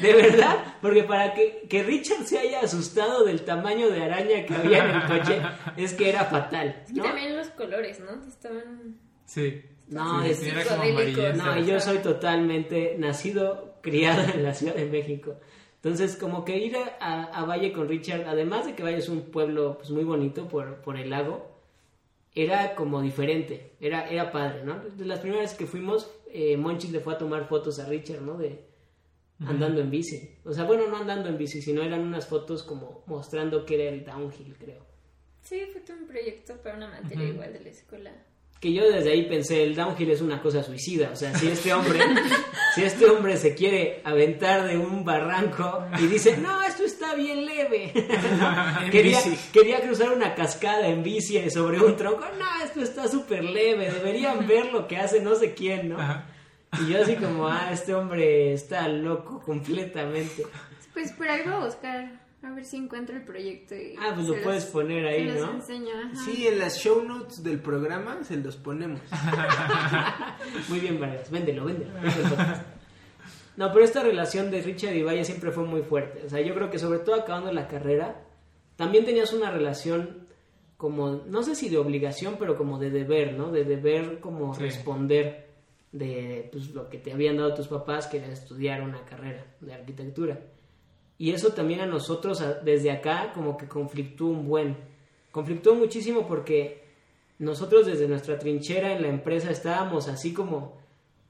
De verdad, porque para que, que Richard se haya asustado del tamaño de araña que había en el coche, es que era fatal. Y ¿no? también los colores, ¿no? Estaban... Sí. No, Sí, es- era como. No, y yo soy totalmente nacido, criado en la Ciudad de México. Entonces, como que ir a, a- a Valle con Richard, además de que Valle es un pueblo pues, muy bonito por, por el lago, era como diferente, era, era padre, ¿no? De las primeras que fuimos, eh, Monchis le fue a tomar fotos a Richard, ¿no? De andando en bici. O sea, bueno, no andando en bici, sino eran unas fotos como mostrando que era el downhill, creo. Sí, fue todo un proyecto para una materia igual de la escuela. Que yo desde ahí pensé, el downhill es una cosa suicida, o sea, si este hombre, si este hombre se quiere aventar de un barranco y dice, no, esto está bien leve, quería, quería cruzar una cascada en bici sobre un tronco, no, esto está súper leve, deberían ver lo que hace no sé quién, ¿no? Ajá. Y yo así como, ah, este hombre está loco completamente. Pues por ahí voy a buscar, a ver si encuentro el proyecto. Y Ah, pues lo puedes los- poner ahí, se los ¿no? enseño, ajá. Sí, en las show notes del programa se los ponemos. Muy bien, Vargas, véndelo, véndelo. véndelo. No, pero esta relación de Richard y Valle siempre fue muy fuerte. O sea, yo creo que sobre todo acabando la carrera, también tenías una relación como, no sé si de obligación, pero como de deber, ¿no? De deber como Sí. responder de pues, lo que te habían dado tus papás, que era estudiar una carrera de arquitectura. Y eso también a nosotros, desde acá, como que conflictó un buen. Conflictó muchísimo porque nosotros desde nuestra trinchera en la empresa estábamos así como,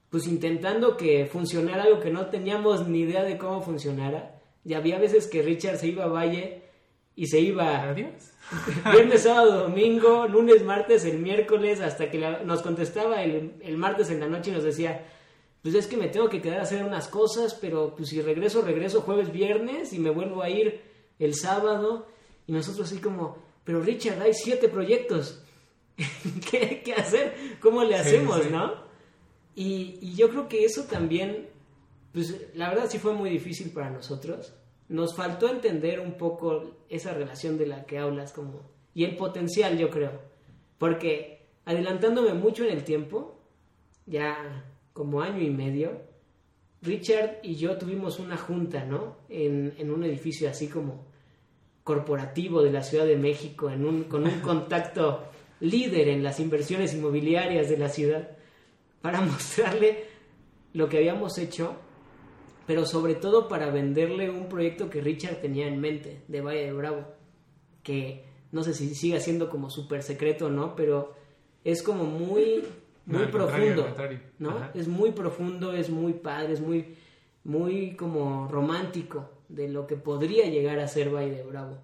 pues intentando que funcionara algo que no teníamos ni idea de cómo funcionara. Y había veces que Richard se iba a Valle y se iba Adiós. viernes, sábado, domingo, lunes, martes, el miércoles, hasta que la- nos contestaba el, el martes en la noche y nos decía, pues es que me tengo que quedar a hacer unas cosas, pero pues si regreso, regreso jueves, viernes y me vuelvo a ir el sábado. Y nosotros así como, pero Richard, hay siete proyectos. ¿Qué, qué hacer? ¿Cómo le Sí, hacemos, sí. no? Y, y yo creo que eso también, pues la verdad sí fue muy difícil para nosotros. Nos faltó entender un poco esa relación de la que hablas como y el potencial, yo creo. Porque adelantándome mucho en el tiempo, ya como año y medio, Richard y yo tuvimos una junta, ¿no? En, en un edificio así como corporativo de la Ciudad de México, en un, con un contacto líder en las inversiones inmobiliarias de la ciudad, para mostrarle lo que habíamos hecho, pero sobre todo para venderle un proyecto que Richard tenía en mente, de Valle de Bravo, que no sé si sigue siendo como súper secreto o no, pero es como muy, muy profundo. ¿no? Ajá. Es muy profundo, es muy padre, es muy, muy como romántico de lo que podría llegar a ser Valle de Bravo.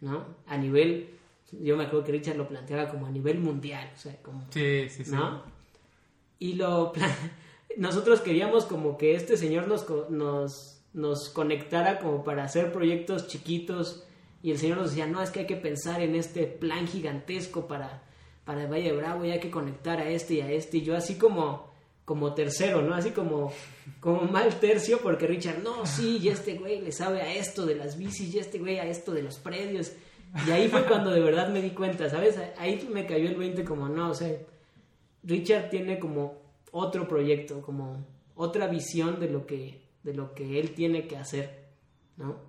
¿no? A nivel, yo me acuerdo que Richard lo planteaba como a nivel mundial, o sea, como Sí, sí, sí. ¿no? Y lo nosotros queríamos como que este señor nos, co- nos, nos conectara como para hacer proyectos chiquitos y el señor nos decía, no, es que hay que pensar en este plan gigantesco para, para Valle de Bravo y hay que conectar a este y a este y yo así como como tercero, ¿no? Así como, como mal tercio, porque Richard, no, sí, y este güey le sabe a esto de las bicis, y este güey a esto de los predios. Y ahí fue cuando de verdad me di cuenta, ¿sabes? Ahí me cayó el 20 como, no, o sea, Richard tiene como otro proyecto, como otra visión de lo que, de lo que él tiene que hacer, ¿no?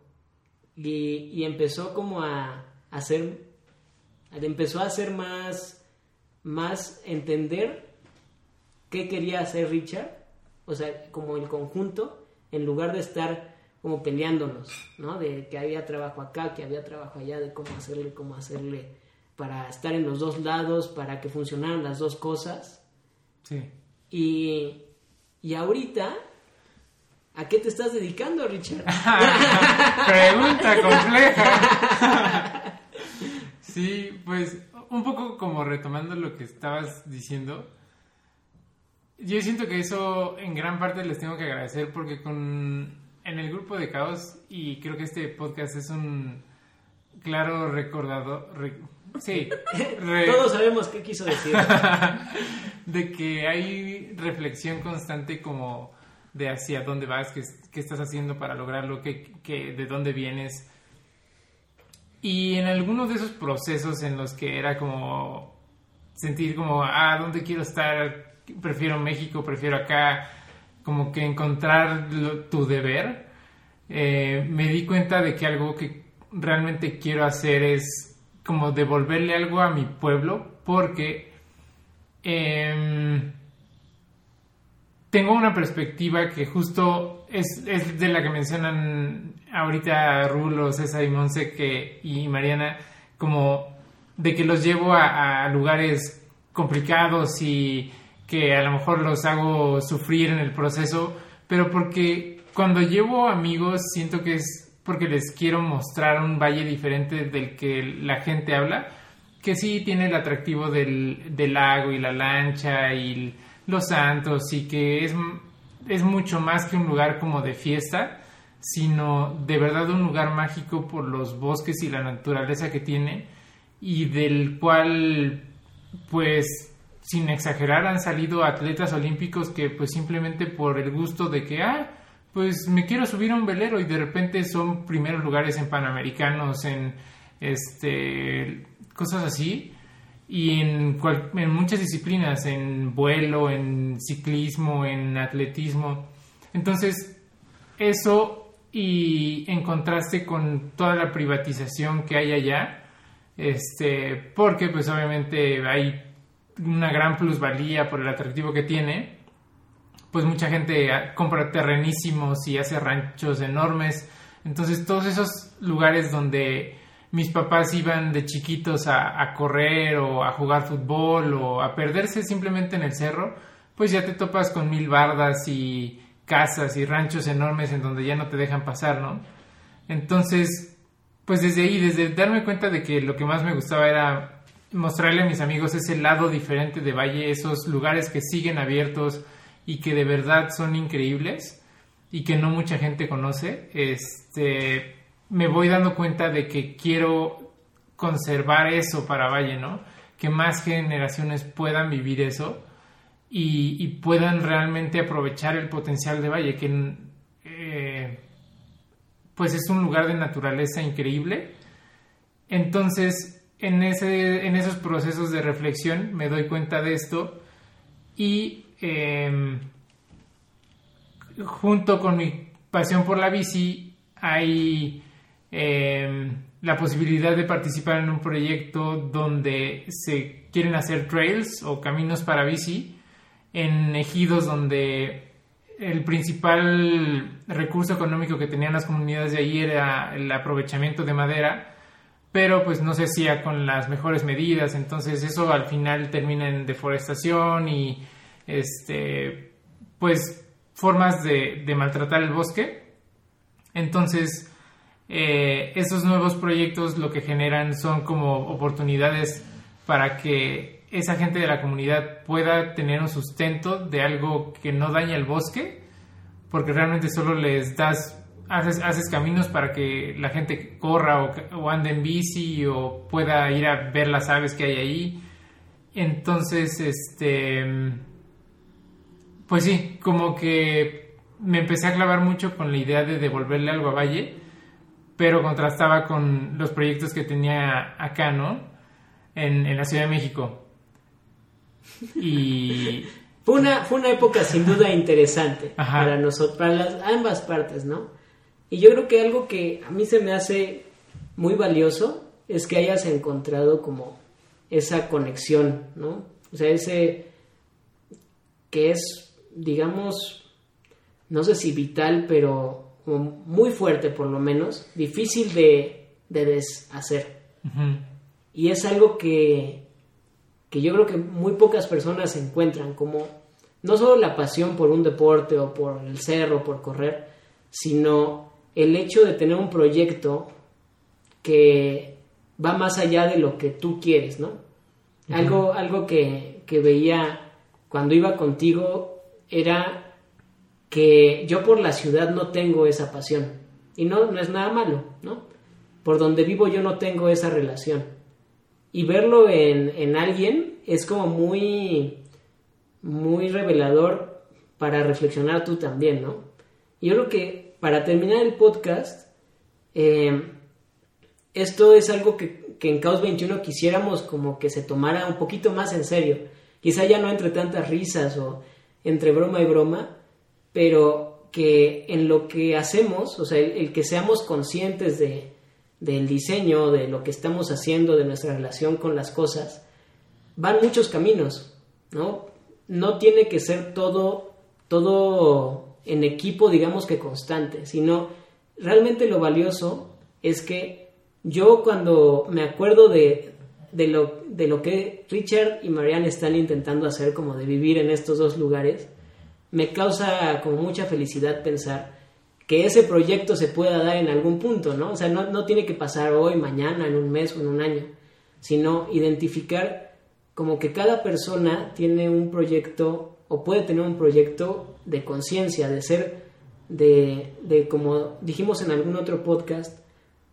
Y, y empezó como a hacer, empezó a hacer más, más entender qué quería hacer Richard, o sea, como el conjunto, en lugar de estar como peleándonos, ¿no? De que había trabajo acá, que había trabajo allá, de cómo hacerle, cómo hacerle, para estar en los dos lados, para que funcionaran las dos cosas. Sí. Y, y ahorita, ¿a qué te estás dedicando, Richard? Pregunta compleja. sí, pues un poco como retomando lo que estabas diciendo. Yo siento que eso en gran parte les tengo que agradecer porque con en el grupo de Caos y creo que este podcast es un claro recordador re- sí, re- Todos sabemos qué quiso decir. de que hay reflexión constante como de hacia dónde vas, qué, qué estás haciendo para lograrlo, qué, qué- de dónde vienes. Y en algunos de esos procesos en los que era como sentir como, ah, ¿dónde quiero estar? Prefiero México, prefiero acá, como que encontrar tu deber, eh, me di cuenta de que algo que realmente quiero hacer es como devolverle algo a mi pueblo, porque em, tengo una perspectiva que justo es, es de la que mencionan ahorita Rulo, César y Monse que, y Mariana, como de que los llevo a, lugares complicados y que a lo mejor los hago sufrir en el proceso, pero porque cuando llevo amigos siento que es porque les quiero mostrar un valle diferente del que la gente habla, que sí tiene el atractivo del, del lago y la lancha y los santos y que es, es mucho más que un lugar como de fiesta, sino de verdad un lugar mágico por los bosques y la naturaleza que tiene y del cual pues sin exagerar, han salido atletas olímpicos que pues simplemente por el gusto de que, ah, pues me quiero subir a un velero y de repente son primeros lugares en Panamericanos, en este, cosas así. Y en, en muchas disciplinas, en vuelo, en ciclismo, en atletismo. Entonces, eso y en contraste con toda la privatización que hay allá, este, porque pues obviamente hay una gran plusvalía por el atractivo que tiene, pues mucha gente ah, compra terrenísimos y hace ranchos enormes. Entonces todos esos lugares donde mis papás iban de chiquitos a, a correr o a jugar fútbol o a perderse simplemente en el cerro, pues ya te topas con mil bardas y casas y ranchos enormes en donde ya no te dejan pasar, ¿no? Entonces, pues desde ahí, desde darme cuenta de que lo que más me gustaba era mostrarle a mis amigos ese lado diferente de Valle, esos lugares que siguen abiertos y que de verdad son increíbles y que no mucha gente conoce, este, me voy dando cuenta de que quiero conservar eso para Valle, ¿no? Que más generaciones puedan vivir eso y, puedan realmente aprovechar el potencial de Valle, que eh, pues es un lugar de naturaleza increíble. Entonces, en, ese, en esos procesos de reflexión me doy cuenta de esto y eh, junto con mi pasión por la bici hay eh, la posibilidad de participar en un proyecto donde se quieren hacer trails o caminos para bici en ejidos donde el principal recurso económico que tenían las comunidades de ahí era el aprovechamiento de madera, pero pues no se hacía con las mejores medidas, entonces eso al final termina en deforestación y este pues formas de, de maltratar el bosque. Entonces eh, esos nuevos proyectos lo que generan son como oportunidades para que esa gente de la comunidad pueda tener un sustento de algo que no daña el bosque, porque realmente solo les das, haces, caminos para que la gente corra o, o ande en bici o pueda ir a ver las aves que hay ahí. Entonces, este, pues sí, como que me empecé a clavar mucho con la idea de devolverle algo a Valle, pero contrastaba con los proyectos que tenía acá, ¿no? En, en la Ciudad de México. Y Fue una, fue una época sin duda interesante Ajá. para nosotros, para las, ambas partes, ¿no? Y yo creo que algo que a mí se me hace muy valioso es que hayas encontrado como esa conexión, ¿no? O sea, ese que es, digamos, no sé si vital, pero como muy fuerte por lo menos, difícil de, de deshacer. Y es algo que, que yo creo que muy pocas personas encuentran, como no solo la pasión por un deporte o por el cerro, por correr, sino el hecho de tener un proyecto que va más allá de lo que tú quieres, ¿no? Algo, algo que, que veía cuando iba contigo era que yo por la ciudad no tengo esa pasión. Y no, no es nada malo, ¿no? Por donde vivo yo no tengo esa relación. Y verlo en, en alguien es como muy, muy revelador para reflexionar tú también, ¿no? Yo creo que para terminar el podcast, eh, esto es algo que, que en Caos 21 quisiéramos como que se tomara un poquito más en serio. Quizá ya no entre tantas risas o entre broma y broma, pero que en lo que hacemos, o sea, el, el que seamos conscientes de, del diseño, de lo que estamos haciendo, de nuestra relación con las cosas, van muchos caminos, ¿no? No tiene que ser todo, todo en equipo, digamos que constante, sino realmente lo valioso es que yo cuando me acuerdo de, de, lo, de lo que Richard y Marianne están intentando hacer, como de vivir en estos dos lugares, me causa como mucha felicidad pensar que ese proyecto se pueda dar en algún punto, ¿no? O sea, no, no tiene que pasar hoy, mañana, en un mes o en un año, sino identificar como que cada persona tiene un proyecto o puede tener un proyecto de conciencia, de ser, de, de, como dijimos en algún otro podcast,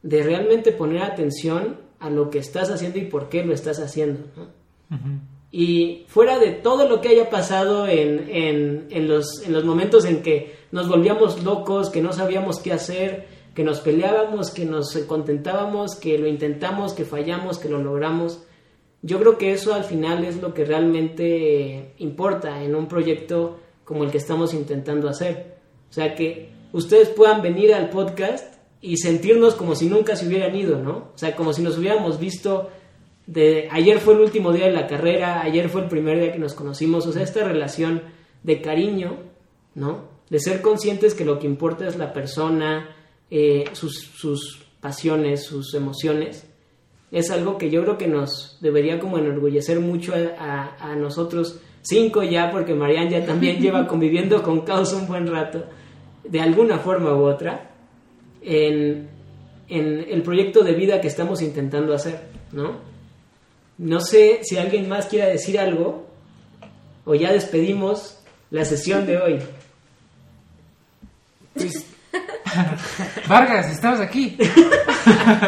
de realmente poner atención a lo que estás haciendo y por qué lo estás haciendo, ¿no? ujú. Y fuera de todo lo que haya pasado en, en, en, los, en los momentos en que nos volvíamos locos, que no sabíamos qué hacer, que nos peleábamos, que nos contentábamos, que lo intentamos, que fallamos, que lo logramos, yo creo que eso al final es lo que realmente importa en un proyecto como el que estamos intentando hacer. O sea, que ustedes puedan venir al podcast y sentirnos como si nunca se hubieran ido, ¿no? O sea, como si nos hubiéramos visto de ayer fue el último día de la carrera, ayer fue el primer día que nos conocimos, o sea, esta relación de cariño, ¿no? De ser conscientes que lo que importa es la persona, eh, sus, sus pasiones, sus emociones, es algo que yo creo que nos debería como enorgullecer mucho a, a, nosotros cinco ya, porque Marianne ya también lleva conviviendo con Caos un buen rato, de alguna forma u otra, en, en el proyecto de vida que estamos intentando hacer, ¿no? No sé si alguien más quiera decir algo, o ya despedimos la sesión de hoy. Vargas, estamos aquí.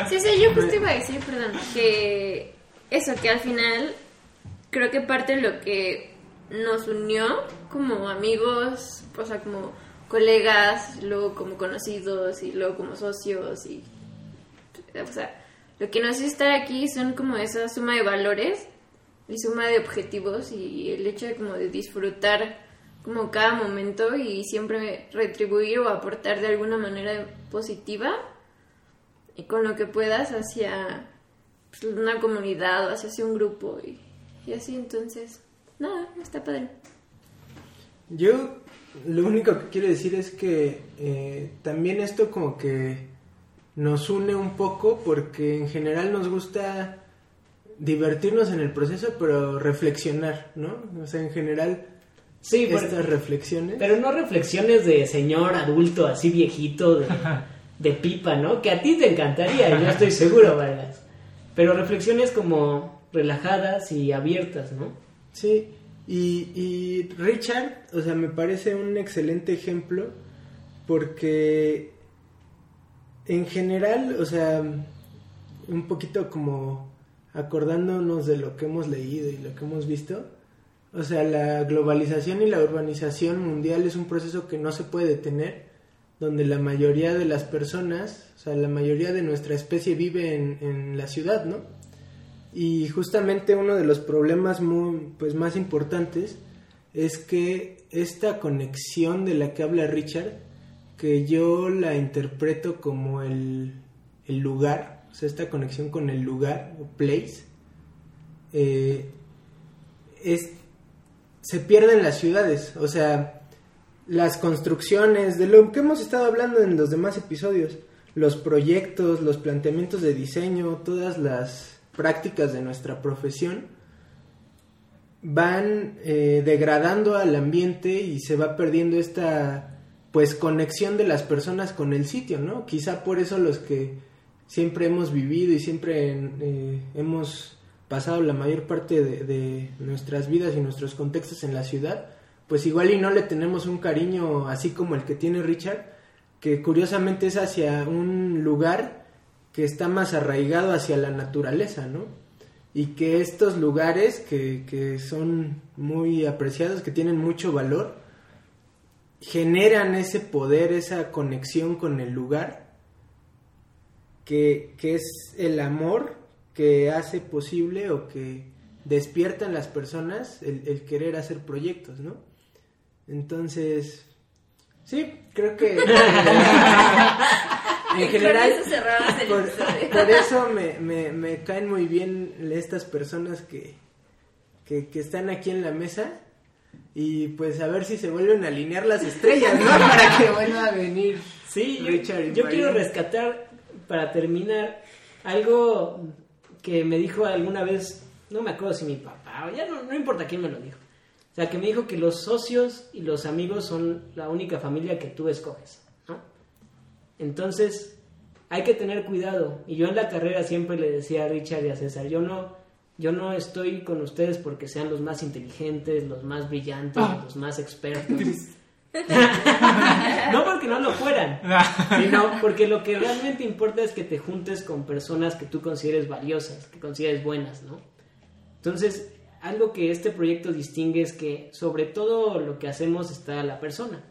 Sí, sí, yo justo iba a decir, perdón, que eso, que al final creo que parte de lo que nos unió como amigos, o sea, como colegas, luego como conocidos y luego como socios y, o sea, lo que nos hizo estar aquí son como esa suma de valores y suma de objetivos y el hecho de como de disfrutar como cada momento y siempre retribuir o aportar de alguna manera positiva y con lo que puedas hacia pues, una comunidad o hacia un grupo y, así entonces nada está padre. Yo lo único que quiero decir es que eh, también esto como que nos une un poco porque en general nos gusta divertirnos en el proceso pero reflexionar no o sea en general Sí, estas reflexiones. Pero no reflexiones de señor adulto, así viejito, de, pipa, ¿no? Que a ti te encantaría, yo estoy seguro, Vargas. Pero reflexiones como relajadas y abiertas, ¿no? Sí, y, y Richard, o sea, me parece un excelente ejemplo porque en general, o sea, un poquito como acordándonos de lo que hemos leído y lo que hemos visto, o sea, la globalización y la urbanización mundial es un proceso que no se puede detener, donde la mayoría de las personas, o sea, la mayoría de nuestra especie vive en, la ciudad, ¿no? Y justamente uno de los problemas muy, pues, más importantes es que esta conexión de la que habla Richard, que yo la interpreto como el, el lugar, o sea, esta conexión con el lugar o place, eh, es se pierden las ciudades, o sea, las construcciones, de lo que hemos estado hablando en los demás episodios, los proyectos, los planteamientos de diseño, todas las prácticas de nuestra profesión van eh, degradando al ambiente y se va perdiendo esta pues conexión de las personas con el sitio, ¿no? Quizá por eso los que siempre hemos vivido y siempre eh, hemos pasado la mayor parte de, nuestras vidas y nuestros contextos en la ciudad, pues igual y no le tenemos un cariño así como el que tiene Richard, que curiosamente es hacia un lugar que está más arraigado hacia la naturaleza, ¿no? Y que estos lugares que, que son muy apreciados, que tienen mucho valor, generan ese poder, esa conexión con el lugar, que, que es el amor que hace posible o que despierta en las personas el, querer hacer proyectos, ¿no? Entonces, sí, creo que en general por, eso me, me, caen muy bien estas personas que, que, están aquí en la mesa y pues a ver si se vuelven a alinear las estrellas, ¿no? Para que vuelva a venir. Sí, yo quiero rescatar para terminar algo que me dijo alguna vez, no me acuerdo si mi papá, ya no, no importa quién me lo dijo. O sea, que me dijo que los socios y los amigos son la única familia que tú escoges, ¿no? Entonces, hay que tener cuidado. Y yo en la carrera siempre le decía a Richard y a César, yo no, yo no estoy con ustedes porque sean los más inteligentes, los más brillantes, ah. los más expertos. No porque no lo fueran, sino porque lo que realmente importa es que te juntes con personas que tú consideres valiosas, que consideres buenas, ¿no? Entonces, algo que este proyecto distingue es que sobre todo lo que hacemos está la persona.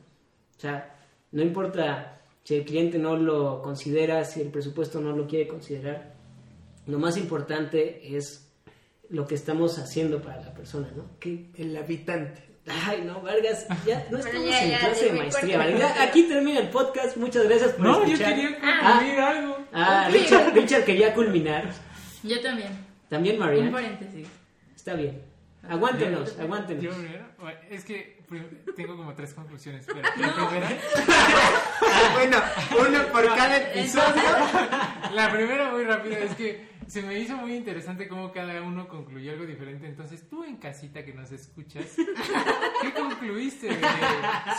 O sea, no importa si el cliente no lo considera, si el presupuesto no lo quiere considerar, lo más importante es lo que estamos haciendo para la persona, ¿no? Que El habitante. Ay, no, Vargas, ya no Bueno, estamos ya, en ya, clase de maestría. Vargas. Aquí termina el podcast. Muchas gracias por No, yo escuchar. quería concluir algo. Ah, Richard, Richard quería culminar. Yo también. También Un Mariana. paréntesis. Está bien. Aguántenos, Yo aguántenos. es que tengo como tres conclusiones. Pero la primera, bueno, uno por cada episodio. la primera muy rápida es que se me hizo muy interesante cómo cada uno concluyó algo diferente. Entonces, tú en casita que nos escuchas, ¿qué concluiste de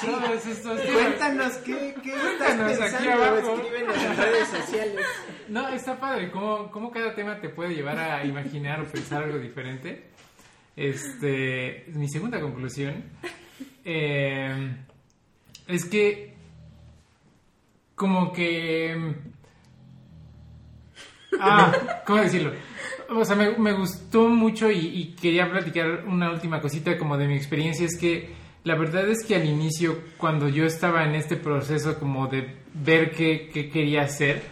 todos estos temas? Cuéntanos qué, qué estás Cuéntanos aquí pensando. abajo. Escríbenos en redes sociales. No, está padre, cómo, cómo cada tema te puede llevar a imaginar o pensar algo diferente. Este, mi segunda conclusión eh, es que como que... Ah, ¿cómo decirlo? O sea, me, me gustó mucho y, y quería platicar una última cosita como de mi experiencia. Es que la verdad es que al inicio, cuando yo estaba en este proceso como de ver qué, qué quería hacer,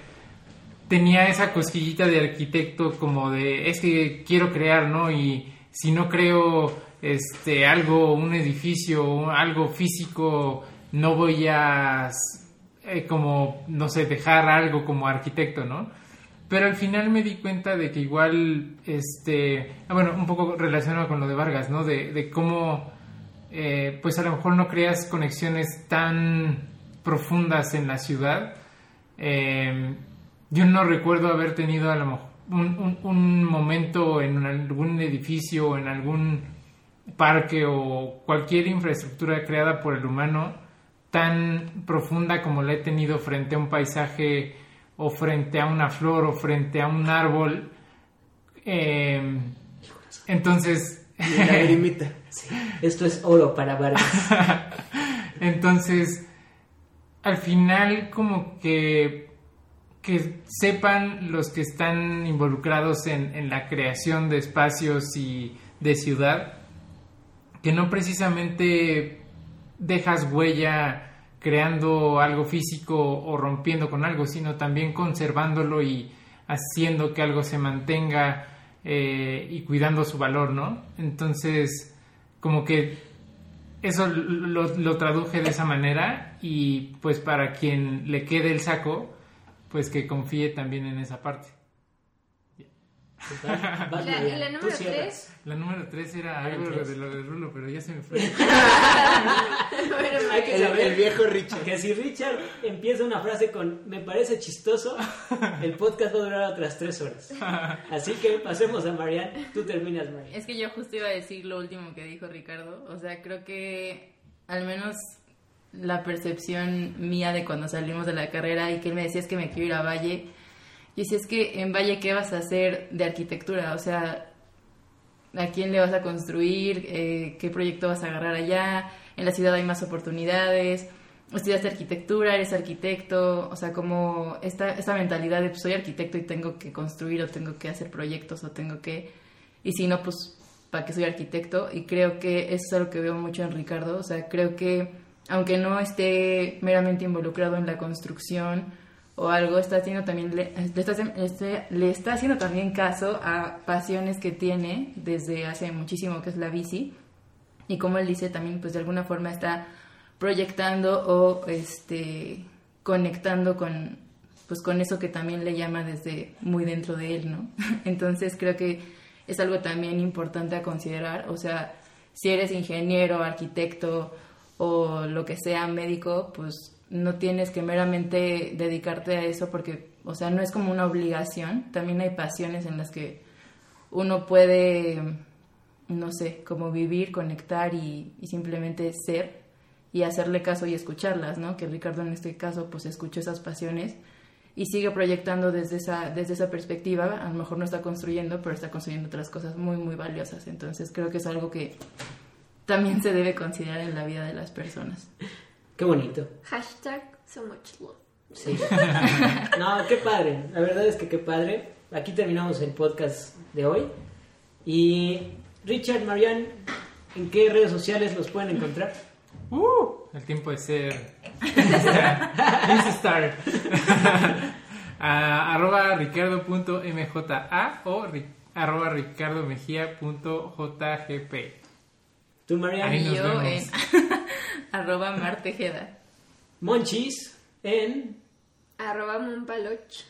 tenía esa cosquillita de arquitecto como de es que quiero crear, ¿no? Y si no creo este algo, un edificio, algo físico, no voy a eh, como no sé, dejar algo como arquitecto, ¿no? Pero al final me di cuenta de que igual, este, ah, bueno, un poco relacionado con lo de Vargas, ¿no? De, de cómo, eh, pues a lo mejor no creas conexiones tan profundas en la ciudad. Eh, yo no recuerdo haber tenido a lo mejor un, un- un momento en algún edificio o en algún parque o cualquier infraestructura creada por el humano tan profunda como la he tenido frente a un paisaje o frente a una flor o frente a un árbol. Eh, entonces, lagrimita. Esto es oro para Vargas. entonces, al final como que, que sepan los que están involucrados en, en la creación de espacios y de ciudad, que no precisamente dejas huella creando algo físico o rompiendo con algo, sino también conservándolo y haciendo que algo se mantenga eh, y cuidando su valor, ¿no? Entonces, como que eso lo, lo traduje de esa manera y pues para quien le quede el saco, pues que confíe también en esa parte. Vas, vas, ¿Y la- número cierras. tres? La número tres era Eran algo de lo de Rulo, pero ya se me fue. Bueno, Hay que El, saber el viejo Richard. que si Richard empieza una frase con me parece chistoso, el podcast va a durar otras tres horas. Así que pasemos a Marianne. Tú terminas, Marianne. Es que yo justo iba a decir lo último que dijo Ricardo. O sea, creo que al menos la percepción mía de cuando salimos de la carrera y que él me decía es que me quiero ir a Valle. Y si es que en Valle, ¿qué vas a hacer de arquitectura? O sea, ¿a quién le vas a construir? Eh, ¿Qué proyecto vas a agarrar allá? En la ciudad hay más oportunidades. Estudiaste arquitectura, eres arquitecto. O sea, como esta, esta mentalidad de pues, soy arquitecto y tengo que construir o tengo que hacer proyectos o tengo que... Y si no, pues, ¿para qué soy arquitecto? Y creo que eso es algo que veo mucho en Ricardo. O sea, creo que aunque no esté meramente involucrado en la construcción o algo, está haciendo también, le, está, este- le está haciendo también caso a pasiones que tiene desde hace muchísimo, que es la bici. Y como él dice, también pues de alguna forma está proyectando o este conectando con pues con eso que también le llama desde muy dentro de él, ¿no? Entonces creo que es algo también importante a considerar, o sea, si eres ingeniero, arquitecto o lo que sea, médico, pues no tienes que meramente dedicarte a eso porque, o sea, no es como una obligación, también hay pasiones en las que uno puede, no sé, como vivir, conectar y, simplemente ser y hacerle caso y escucharlas, ¿no? Que Ricardo en este caso pues escuchó esas pasiones y sigue proyectando desde esa, desde esa perspectiva, a lo mejor no está construyendo, pero está construyendo otras cosas muy, muy valiosas. Entonces creo que es algo que también se debe considerar en la vida de las personas. Qué bonito. Hashtag so much love. Sí. No, qué padre. La verdad es que qué padre. Aquí terminamos el podcast de hoy. Y Richard, Marianne, ¿en qué redes sociales los pueden encontrar? Uh, el tiempo de ser Instar. Ah, arroba ricardo.mja o ri- arroba ricardomejía.jgp. Tú, Marianne. Ahí Y nos yo vemos. en arroba martejeda. Monchis en Arroba Moonpaloch.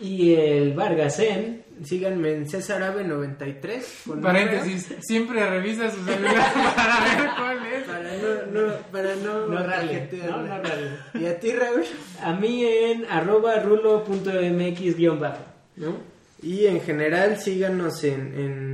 y el Vargas en Síganme en César Ave 93. con Paréntesis, siempre revisa su celular para ver cuál es. Para no, no, para no, No rale, tarjetearla. no, no rale. ¿Y a ti, Raúl? a mí en arroba rulo.mx guion bajo, ¿no? Y en general síganos en, en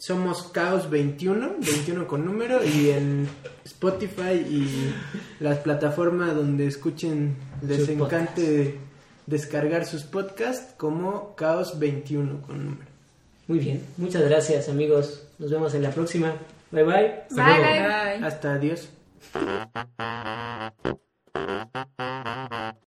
somos Caos 21, 21 con número, y en Spotify y las plataformas donde escuchen les encante descargar sus podcasts como Caos 21 con número. Muy bien, muchas gracias amigos, nos vemos en la próxima. Bye bye. Bye, bye, bye. Hasta adiós.